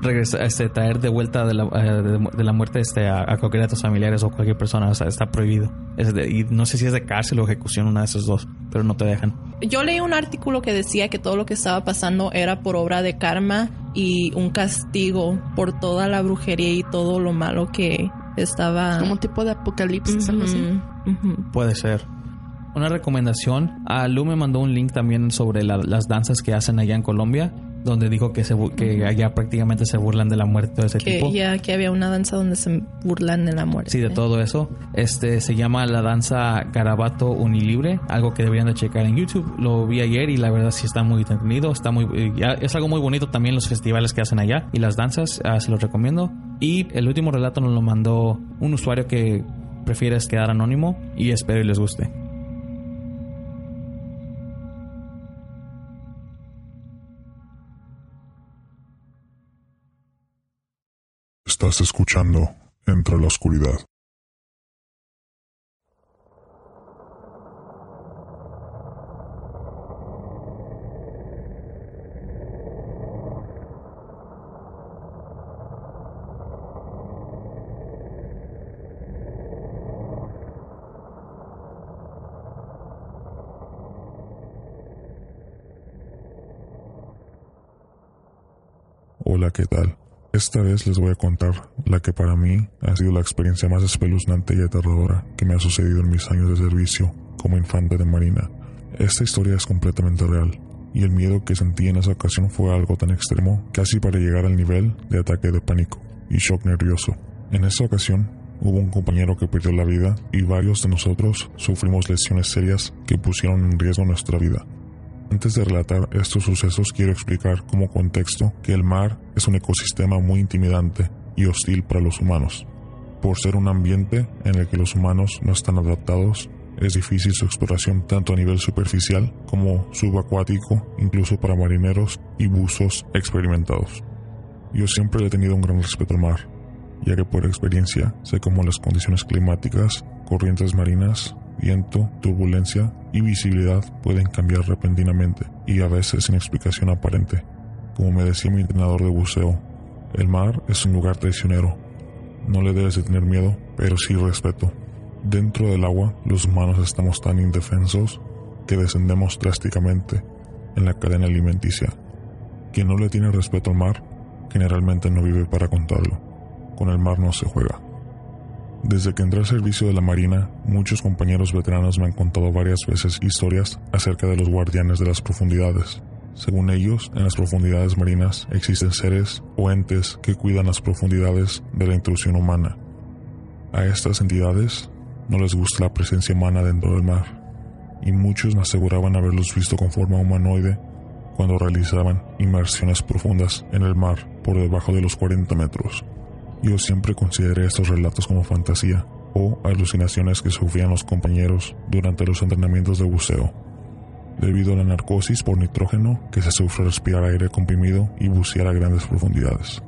[SPEAKER 3] regresar, este, traer de vuelta de la, eh, de, la muerte este, a, cualquiera de tus familiares o cualquier persona. O sea, está prohibido. y no sé si es de cárcel o ejecución, una de esos dos, pero no te dejan.
[SPEAKER 2] Yo leí un artículo que decía que todo lo que estaba pasando era por obra de karma y un castigo por toda la brujería y todo lo malo que estaba.
[SPEAKER 1] Como un tipo de apocalipsis, algo así.
[SPEAKER 3] Puede ser una recomendación. A Lu me mandó un link también sobre las danzas que hacen allá en Colombia donde dijo que, se, que allá prácticamente se burlan de la muerte de ese tipo.
[SPEAKER 2] Ya que había una danza donde se burlan de la muerte.
[SPEAKER 3] Sí, de todo eso. Este se llama la danza Garabato Unilibre, algo que deberían de checar en YouTube. Lo vi ayer y la verdad sí está muy entretenido, está muy es algo muy bonito también los festivales que hacen allá y las danzas, ah, se los recomiendo. Y el último relato nos lo mandó un usuario que prefiere quedar anónimo y espero y les guste.
[SPEAKER 6] Estás escuchando Entre la Oscuridad. Hola, ¿qué tal? Esta vez les voy a contar la que para mí ha sido la experiencia más espeluznante y aterradora que me ha sucedido en mis años de servicio como infante de marina. Esta historia es completamente real y el miedo que sentí en esa ocasión fue algo tan extremo casi para llegar al nivel de ataque de pánico y shock nervioso. En esa ocasión hubo un compañero que perdió la vida y varios de nosotros sufrimos lesiones serias que pusieron en riesgo nuestra vida. Antes de relatar estos sucesos quiero explicar como contexto que el mar es un ecosistema muy intimidante y hostil para los humanos. Por ser un ambiente en el que los humanos no están adaptados, es difícil su exploración tanto a nivel superficial como subacuático, incluso para marineros y buzos experimentados. Yo siempre he tenido un gran respeto al mar, ya que por experiencia sé cómo las condiciones climáticas, corrientes marinas viento, turbulencia y visibilidad pueden cambiar repentinamente y a veces sin explicación aparente. Como me decía mi entrenador de buceo, el mar es un lugar traicionero. No le debes de tener miedo, pero sí respeto. Dentro del agua, los humanos estamos tan indefensos que descendemos drásticamente en la cadena alimenticia. Quien no le tiene respeto al mar, generalmente no vive para contarlo. Con el mar no se juega. Desde que entré al servicio de la Marina, muchos compañeros veteranos me han contado varias veces historias acerca de los guardianes de las profundidades. Según ellos, en las profundidades marinas existen seres o entes que cuidan las profundidades de la intrusión humana. A estas entidades no les gusta la presencia humana dentro del mar, y muchos me aseguraban haberlos visto con forma humanoide cuando realizaban inmersiones profundas en el mar por debajo de los 40 metros. Yo siempre consideré estos relatos como fantasía o alucinaciones que sufrían los compañeros durante los entrenamientos de buceo, debido a la narcosis por nitrógeno que se sufre respirar aire comprimido y bucear a grandes profundidades.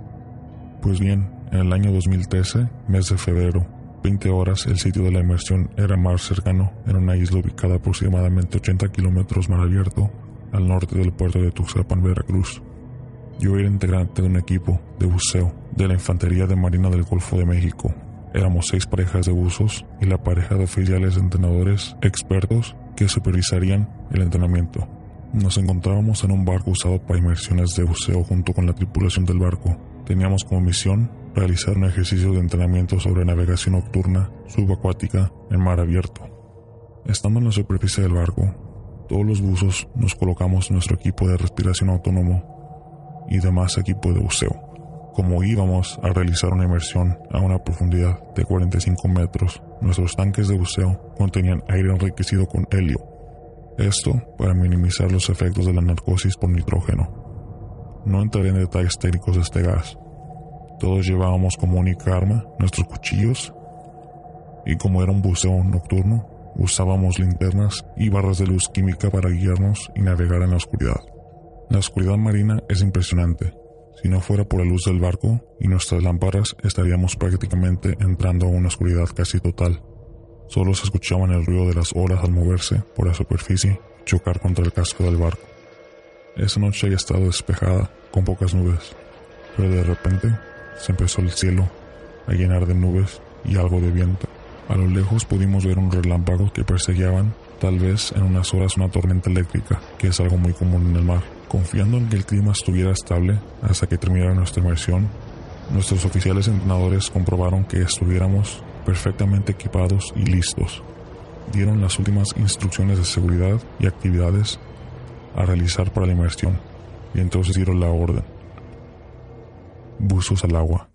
[SPEAKER 6] Pues bien, en el año 2013, mes de febrero, 20 horas, el sitio de la inmersión era mar cercano, en una isla ubicada aproximadamente 80 kilómetros mar abierto al norte del puerto de Tuxapan, Veracruz. Yo era integrante de un equipo de buceo de la Infantería de Marina del Golfo de México. Éramos seis parejas de buzos y la pareja de oficiales entrenadores expertos que supervisarían el entrenamiento. Nos encontrábamos en un barco usado para inmersiones de buceo junto con la tripulación del barco. Teníamos como misión realizar un ejercicio de entrenamiento sobre navegación nocturna subacuática en mar abierto. Estando en la superficie del barco, todos los buzos nos colocamos nuestro equipo de respiración autónomo y demás equipo de buceo. Como íbamos a realizar una inmersión a una profundidad de 45 metros, nuestros tanques de buceo contenían aire enriquecido con helio. Esto para minimizar los efectos de la narcosis por nitrógeno. No entraré en detalles técnicos de este gas. Todos llevábamos como única arma nuestros cuchillos y como era un buceo nocturno, usábamos linternas y barras de luz química para guiarnos y navegar en la oscuridad. La oscuridad marina es impresionante si no fuera por la luz del barco y nuestras lámparas, estaríamos prácticamente entrando a una oscuridad casi total. Solo se escuchaban el ruido de las olas al moverse por la superficie, chocar contra el casco del barco. Esa noche había estado despejada, con pocas nubes, pero de repente se empezó el cielo a llenar de nubes y algo de viento. A lo lejos pudimos ver un relámpago que perseguían, tal vez en unas horas, una tormenta eléctrica, que es algo muy común en el mar. Confiando en que el clima estuviera estable hasta que terminara nuestra inmersión, nuestros oficiales entrenadores comprobaron que estuviéramos perfectamente equipados y listos. Dieron las últimas instrucciones de seguridad y actividades a realizar para la inmersión, y entonces dieron la orden. Buzos al agua.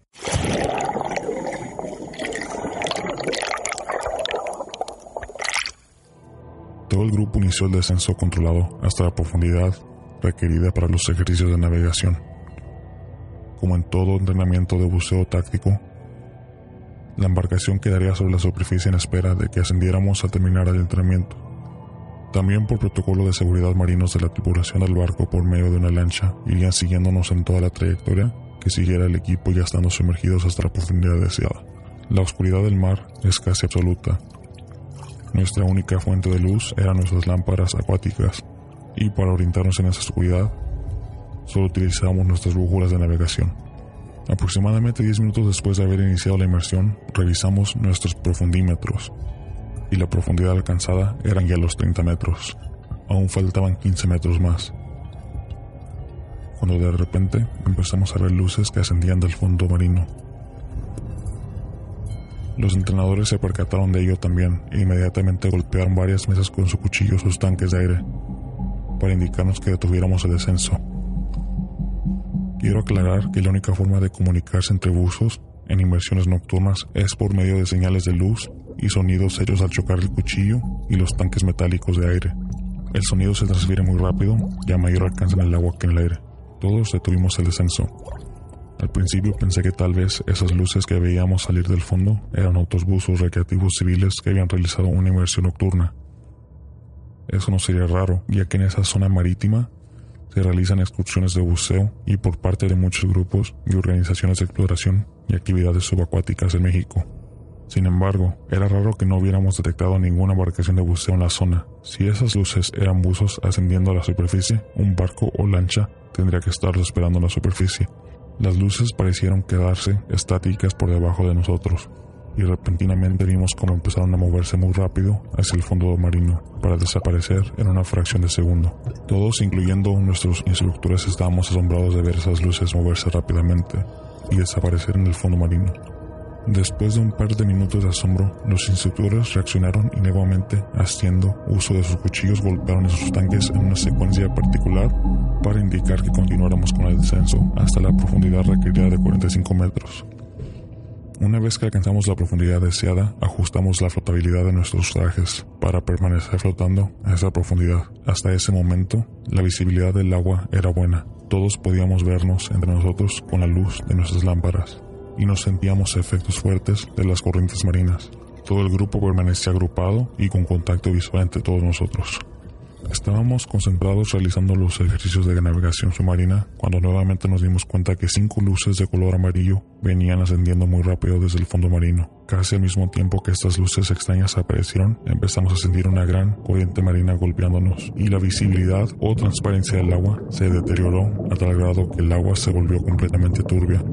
[SPEAKER 6] Todo el grupo inició el descenso controlado hasta la profundidad requerida para los ejercicios de navegación. Como en todo entrenamiento de buceo táctico, la embarcación quedaría sobre la superficie en espera de que ascendiéramos a terminar el entrenamiento. También por protocolo de seguridad marinos de la tripulación del barco por medio de una lancha irían siguiéndonos en toda la trayectoria que siguiera el equipo ya estando sumergidos hasta la profundidad deseada. La oscuridad del mar es casi absoluta. Nuestra única fuente de luz eran nuestras lámparas acuáticas y para orientarnos en esa oscuridad solo utilizábamos nuestras brújulas de navegación. Aproximadamente 10 minutos después de haber iniciado la inmersión, revisamos nuestros profundímetros y la profundidad alcanzada eran ya los 30 metros. Aún faltaban 15 metros más. Cuando de repente empezamos a ver luces que ascendían del fondo marino. Los entrenadores se percataron de ello también e inmediatamente golpearon varias mesas con su cuchillo sus tanques de aire para indicarnos que detuviéramos el descenso. Quiero aclarar que la única forma de comunicarse entre buzos en inmersiones nocturnas es por medio de señales de luz y sonidos hechos al chocar el cuchillo y los tanques metálicos de aire. El sonido se transfiere muy rápido y a mayor alcance en el agua que en el aire. Todos detuvimos el descenso. Al principio pensé que tal vez esas luces que veíamos salir del fondo eran autobusos recreativos civiles que habían realizado una inmersión nocturna eso no sería raro, ya que en esa zona marítima se realizan excursiones de buceo y por parte de muchos grupos y organizaciones de exploración y actividades subacuáticas en México. Sin embargo, era raro que no hubiéramos detectado ninguna embarcación de buceo en la zona. Si esas luces eran buzos ascendiendo a la superficie, un barco o lancha tendría que estar esperando en la superficie. Las luces parecieron quedarse estáticas por debajo de nosotros, y repentinamente vimos cómo empezaron a moverse muy rápido hacia el fondo marino para desaparecer en una fracción de segundo. Todos, incluyendo nuestros instructores, estábamos asombrados de ver esas luces moverse rápidamente y desaparecer en el fondo marino. Después de un par de minutos de asombro, los instructores reaccionaron y nuevamente, haciendo uso de sus cuchillos, golpearon sus tanques en una secuencia particular para indicar que continuáramos con el descenso hasta la profundidad requerida de 45 metros. Una vez que alcanzamos la profundidad deseada, ajustamos la flotabilidad de nuestros trajes para permanecer flotando a esa profundidad. Hasta ese momento, la visibilidad del agua era buena. Todos podíamos vernos entre nosotros con la luz de nuestras lámparas y nos sentíamos efectos fuertes de las corrientes marinas. Todo el grupo permanecía agrupado y con contacto visual entre todos nosotros. Estábamos concentrados realizando los ejercicios de navegación submarina cuando nuevamente nos dimos cuenta que cinco luces de color amarillo venían ascendiendo muy rápido desde el fondo marino. Casi al mismo tiempo que estas luces extrañas aparecieron, empezamos a sentir una gran corriente marina golpeándonos y la visibilidad o transparencia del agua se deterioró a tal grado que el agua se volvió completamente turbia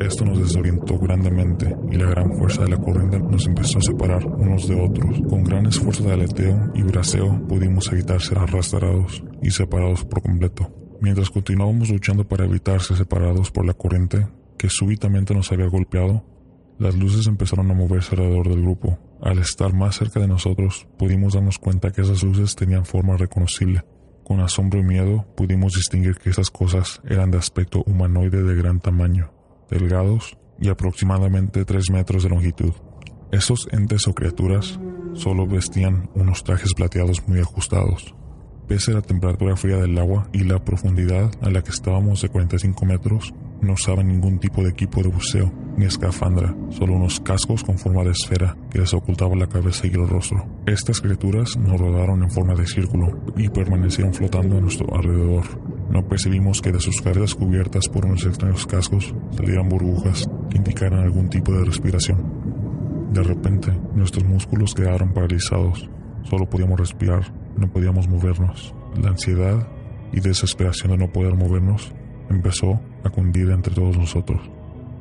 [SPEAKER 6] esto nos desorientó grandemente y la gran fuerza de la corriente nos empezó a separar unos de otros. Con gran esfuerzo de aleteo y braceo pudimos evitar ser arrastrados y separados por completo. Mientras continuábamos luchando para evitar ser separados por la corriente, que súbitamente nos había golpeado, las luces empezaron a moverse alrededor del grupo. Al estar más cerca de nosotros, pudimos darnos cuenta que esas luces tenían forma reconocible. Con asombro y miedo pudimos distinguir que esas cosas eran de aspecto humanoide de gran tamaño, delgados y aproximadamente 3 metros de longitud. Estos entes o criaturas solo vestían unos trajes plateados muy ajustados. Pese a la temperatura fría del agua y la profundidad a la que estábamos de 45 metros, no usaban ningún tipo de equipo de buceo ni escafandra, solo unos cascos con forma de esfera que les ocultaban la cabeza y el rostro. Estas criaturas nos rodaron en forma de círculo y permanecieron flotando a nuestro alrededor. No percibimos que de sus cabezas cubiertas por unos extraños cascos salieran burbujas que indicaran algún tipo de respiración. De repente, nuestros músculos quedaron paralizados. Solo podíamos respirar no podíamos movernos. La ansiedad y desesperación de no poder movernos empezó a cundir entre todos nosotros.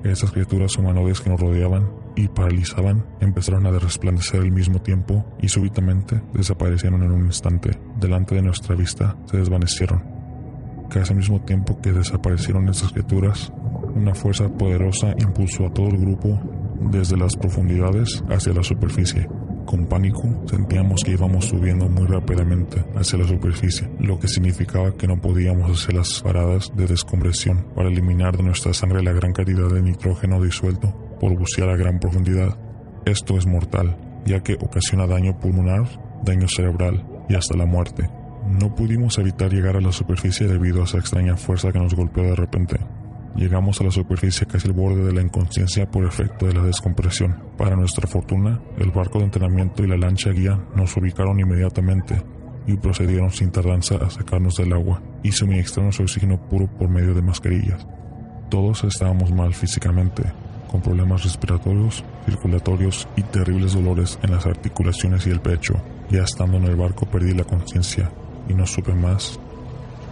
[SPEAKER 6] Esas criaturas humanoides que nos rodeaban y paralizaban empezaron a resplandecer al mismo tiempo y súbitamente desaparecieron en un instante. Delante de nuestra vista se desvanecieron. Al mismo tiempo que desaparecieron esas criaturas, una fuerza poderosa impulsó a todo el grupo desde las profundidades hacia la superficie. Con pánico sentíamos que íbamos subiendo muy rápidamente hacia la superficie, lo que significaba que no podíamos hacer las paradas de descompresión para eliminar de nuestra sangre la gran cantidad de nitrógeno disuelto por bucear a gran profundidad. Esto es mortal, ya que ocasiona daño pulmonar, daño cerebral y hasta la muerte. No pudimos evitar llegar a la superficie debido a esa extraña fuerza que nos golpeó de repente. Llegamos a la superficie casi al borde de la inconsciencia por efecto de la descompresión. Para nuestra fortuna, el barco de entrenamiento y la lancha guía nos ubicaron inmediatamente y procedieron sin tardanza a sacarnos del agua y suministrarnos oxígeno puro por medio de mascarillas. Todos estábamos mal físicamente, con problemas respiratorios, circulatorios y terribles dolores en las articulaciones y el pecho. Ya estando en el barco perdí la conciencia y no supe más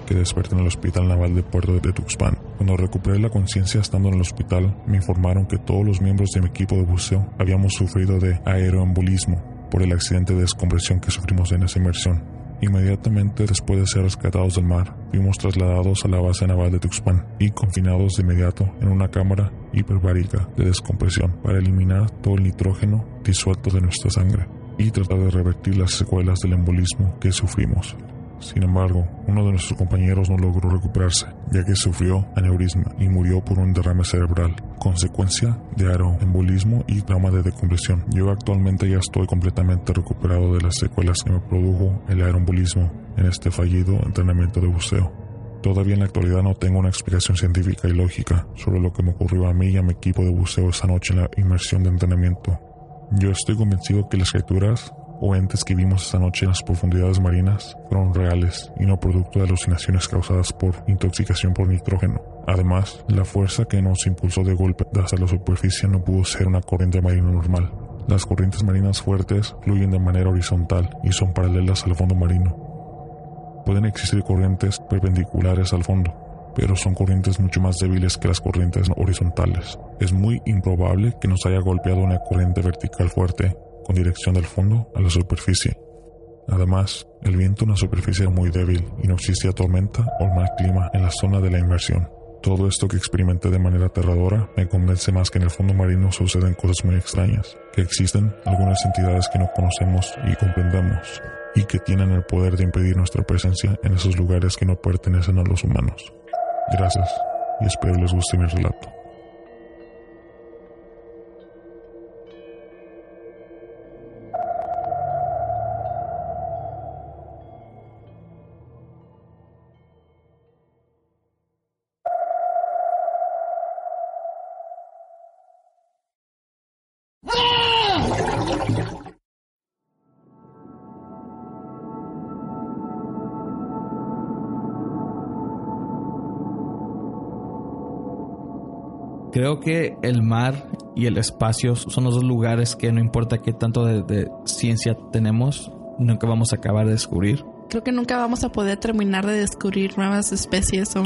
[SPEAKER 6] que desperté en el Hospital Naval de Puerto de Tuxpan. Cuando recuperé la conciencia estando en el hospital, me informaron que todos los miembros de mi equipo de buceo habíamos sufrido de aeroembolismo por el accidente de descompresión que sufrimos en esa inmersión. Inmediatamente después de ser rescatados del mar, fuimos trasladados a la base naval de Tuxpan y confinados de inmediato en una cámara hiperbárica de descompresión para eliminar todo el nitrógeno disuelto de nuestra sangre y tratar de revertir las secuelas del embolismo que sufrimos. Sin embargo, uno de nuestros compañeros no logró recuperarse, ya que sufrió aneurisma y murió por un derrame cerebral, consecuencia de aeroembolismo y trauma de decompresión. Yo actualmente ya estoy completamente recuperado de las secuelas que me produjo el aeroembolismo en este fallido entrenamiento de buceo. Todavía en la actualidad no tengo una explicación científica y lógica sobre lo que me ocurrió a mí y a mi equipo de buceo esa noche en la inmersión de entrenamiento. Yo estoy convencido que las criaturas o entes que vimos esta noche en las profundidades marinas fueron reales y no producto de alucinaciones causadas por intoxicación por nitrógeno. Además, la fuerza que nos impulsó de golpe hacia la superficie no pudo ser una corriente marina normal. Las corrientes marinas fuertes fluyen de manera horizontal y son paralelas al fondo marino. Pueden existir corrientes perpendiculares al fondo, pero son corrientes mucho más débiles que las corrientes horizontales. Es muy improbable que nos haya golpeado una corriente vertical fuerte con dirección del fondo a la superficie. Además, el viento en la superficie era muy débil y no existía tormenta o mal clima en la zona de la inmersión. Todo esto que experimenté de manera aterradora me convence más que en el fondo marino suceden cosas muy extrañas, que existen algunas entidades que no conocemos y comprendemos, y que tienen el poder de impedir nuestra presencia en esos lugares que no pertenecen a los humanos. Gracias, y espero les guste mi relato.
[SPEAKER 3] Creo que el mar y el espacio son los dos lugares que no importa qué tanto de, ciencia tenemos, nunca vamos a acabar de descubrir.
[SPEAKER 1] Creo que nunca vamos a poder terminar de descubrir nuevas especies o,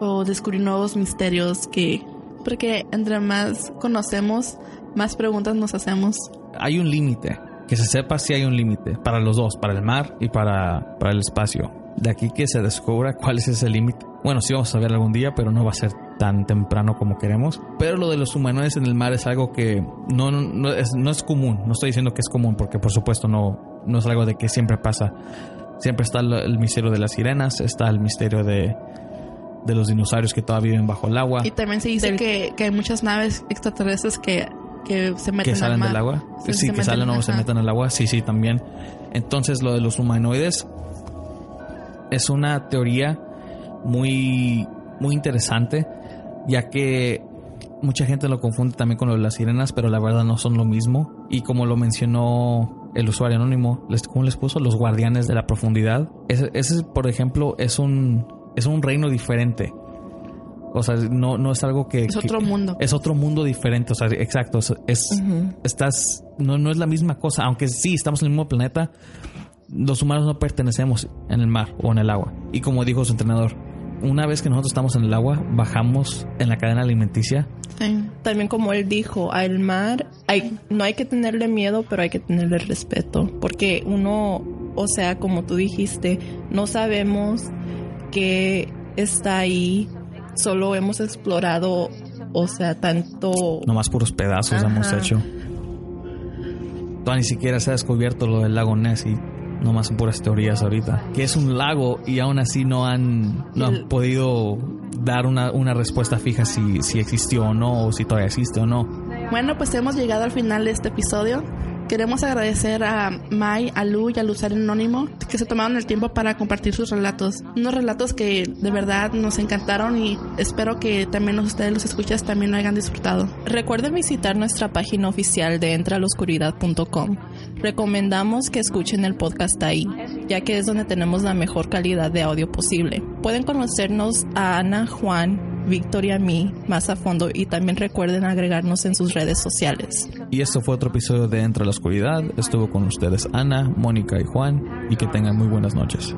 [SPEAKER 1] o descubrir nuevos misterios que... Porque entre más conocemos, más preguntas nos hacemos.
[SPEAKER 3] Hay un límite. Que se sepa si hay un límite para los dos, para el mar y para, para el espacio. de aquí que se descubra cuál es ese límite. Bueno, sí vamos a ver algún día, pero no va a ser tan temprano como queremos. Pero lo de los humanoides en el mar es algo que no, no, es, no es común. No estoy diciendo que es común, porque por supuesto no, no es algo de que siempre pasa. Siempre está el, el misterio de las sirenas, está el misterio de, de los dinosaurios que todavía viven bajo el agua.
[SPEAKER 1] Y también se dice que, que hay muchas naves extraterrestres que, que se meten
[SPEAKER 3] que salen
[SPEAKER 1] al mar.
[SPEAKER 3] del agua.
[SPEAKER 1] Sí,
[SPEAKER 3] Sí,
[SPEAKER 1] se
[SPEAKER 3] que salen o se meten al agua. Sí, sí, también. Entonces, lo de los humanoides es una teoría muy, muy interesante, ya que mucha gente lo confunde también con lo de las sirenas, pero la verdad no son lo mismo. Y como lo mencionó el usuario anónimo, les- ¿cómo les puso? Los guardianes de la profundidad. Ese, ese, por ejemplo, es un, es un reino diferente. O sea, no, no es algo que...
[SPEAKER 1] Es
[SPEAKER 3] que-
[SPEAKER 1] otro mundo.
[SPEAKER 3] es otro mundo diferente, o sea, exacto, es, es- estás, no, no es la misma cosa, aunque sí estamos en el mismo planeta, los humanos no pertenecemos en el mar o en el agua. Y como dijo su entrenador, una vez que nosotros estamos en el agua, bajamos en la cadena alimenticia.
[SPEAKER 1] Sí.
[SPEAKER 2] También como él dijo, al mar hay, no hay que tenerle miedo, pero hay que tenerle respeto. Porque uno, o sea, como tú dijiste, no sabemos qué está ahí. Solo hemos explorado, o sea, tanto...
[SPEAKER 3] Nomás puros pedazos
[SPEAKER 2] Ajá.
[SPEAKER 3] hemos hecho. Todavía ni siquiera se ha descubierto lo del lago Ness y nomás son puras teorías ahorita. Que es un lago y aún así no han, no han podido dar una, una respuesta fija si, si existió o no, o si todavía existe o no.
[SPEAKER 1] Bueno, pues hemos llegado al final de este episodio. Queremos agradecer a Mai, a Lu y al usuario anónimo que se tomaron el tiempo para compartir sus relatos. Unos relatos que de verdad nos encantaron y espero que también los- ustedes los escuchas también lo hayan disfrutado.
[SPEAKER 2] Recuerden visitar nuestra página oficial de entraloscuridad.com. Recomendamos que escuchen el podcast ahí, ya que es donde tenemos la mejor calidad de audio posible. Pueden conocernos a Ana, Juan, Víctor y a mí más a fondo y también recuerden agregarnos en sus redes sociales.
[SPEAKER 3] Y esto fue otro episodio de Entre la Oscuridad. Estuvo con ustedes Ana, Mónica y Juan. Y que tengan muy buenas noches.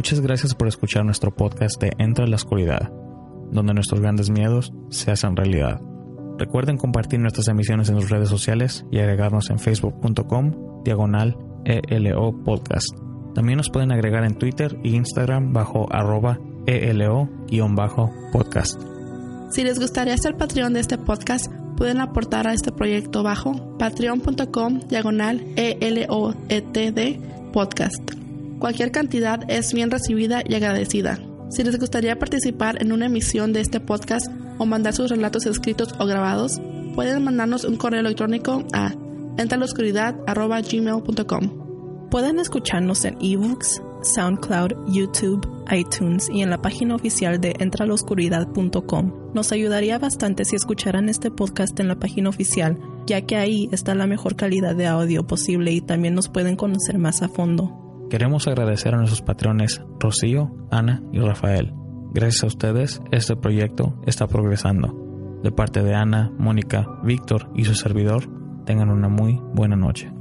[SPEAKER 3] Muchas gracias por escuchar nuestro podcast de Entra la Oscuridad, donde nuestros grandes miedos se hacen realidad. Recuerden compartir nuestras emisiones en sus redes sociales y agregarnos en facebook.com diagonal ELO podcast. También nos pueden agregar en Twitter e Instagram bajo arroba ELO-podcast.
[SPEAKER 1] Si les gustaría ser Patreon de este podcast, pueden aportar a este proyecto bajo patreon.com diagonal ELOETD podcast. Cualquier cantidad es bien recibida y agradecida. Si les gustaría participar en una emisión de este podcast o mandar sus relatos escritos o grabados, pueden mandarnos un correo electrónico a entraloscuridad.gmail.com.
[SPEAKER 2] Pueden escucharnos en ebooks, SoundCloud, YouTube, iTunes y en la página oficial de entraloscuridad.com. Nos ayudaría bastante si escucharan este podcast en la página oficial, ya que ahí está la mejor calidad de audio posible y también nos pueden conocer más a fondo.
[SPEAKER 3] Queremos agradecer a nuestros patrones Rocío, Ana y Rafael. Gracias a ustedes, este proyecto está progresando. De parte de Ana, Mónica, Víctor y su servidor, tengan una muy buena noche.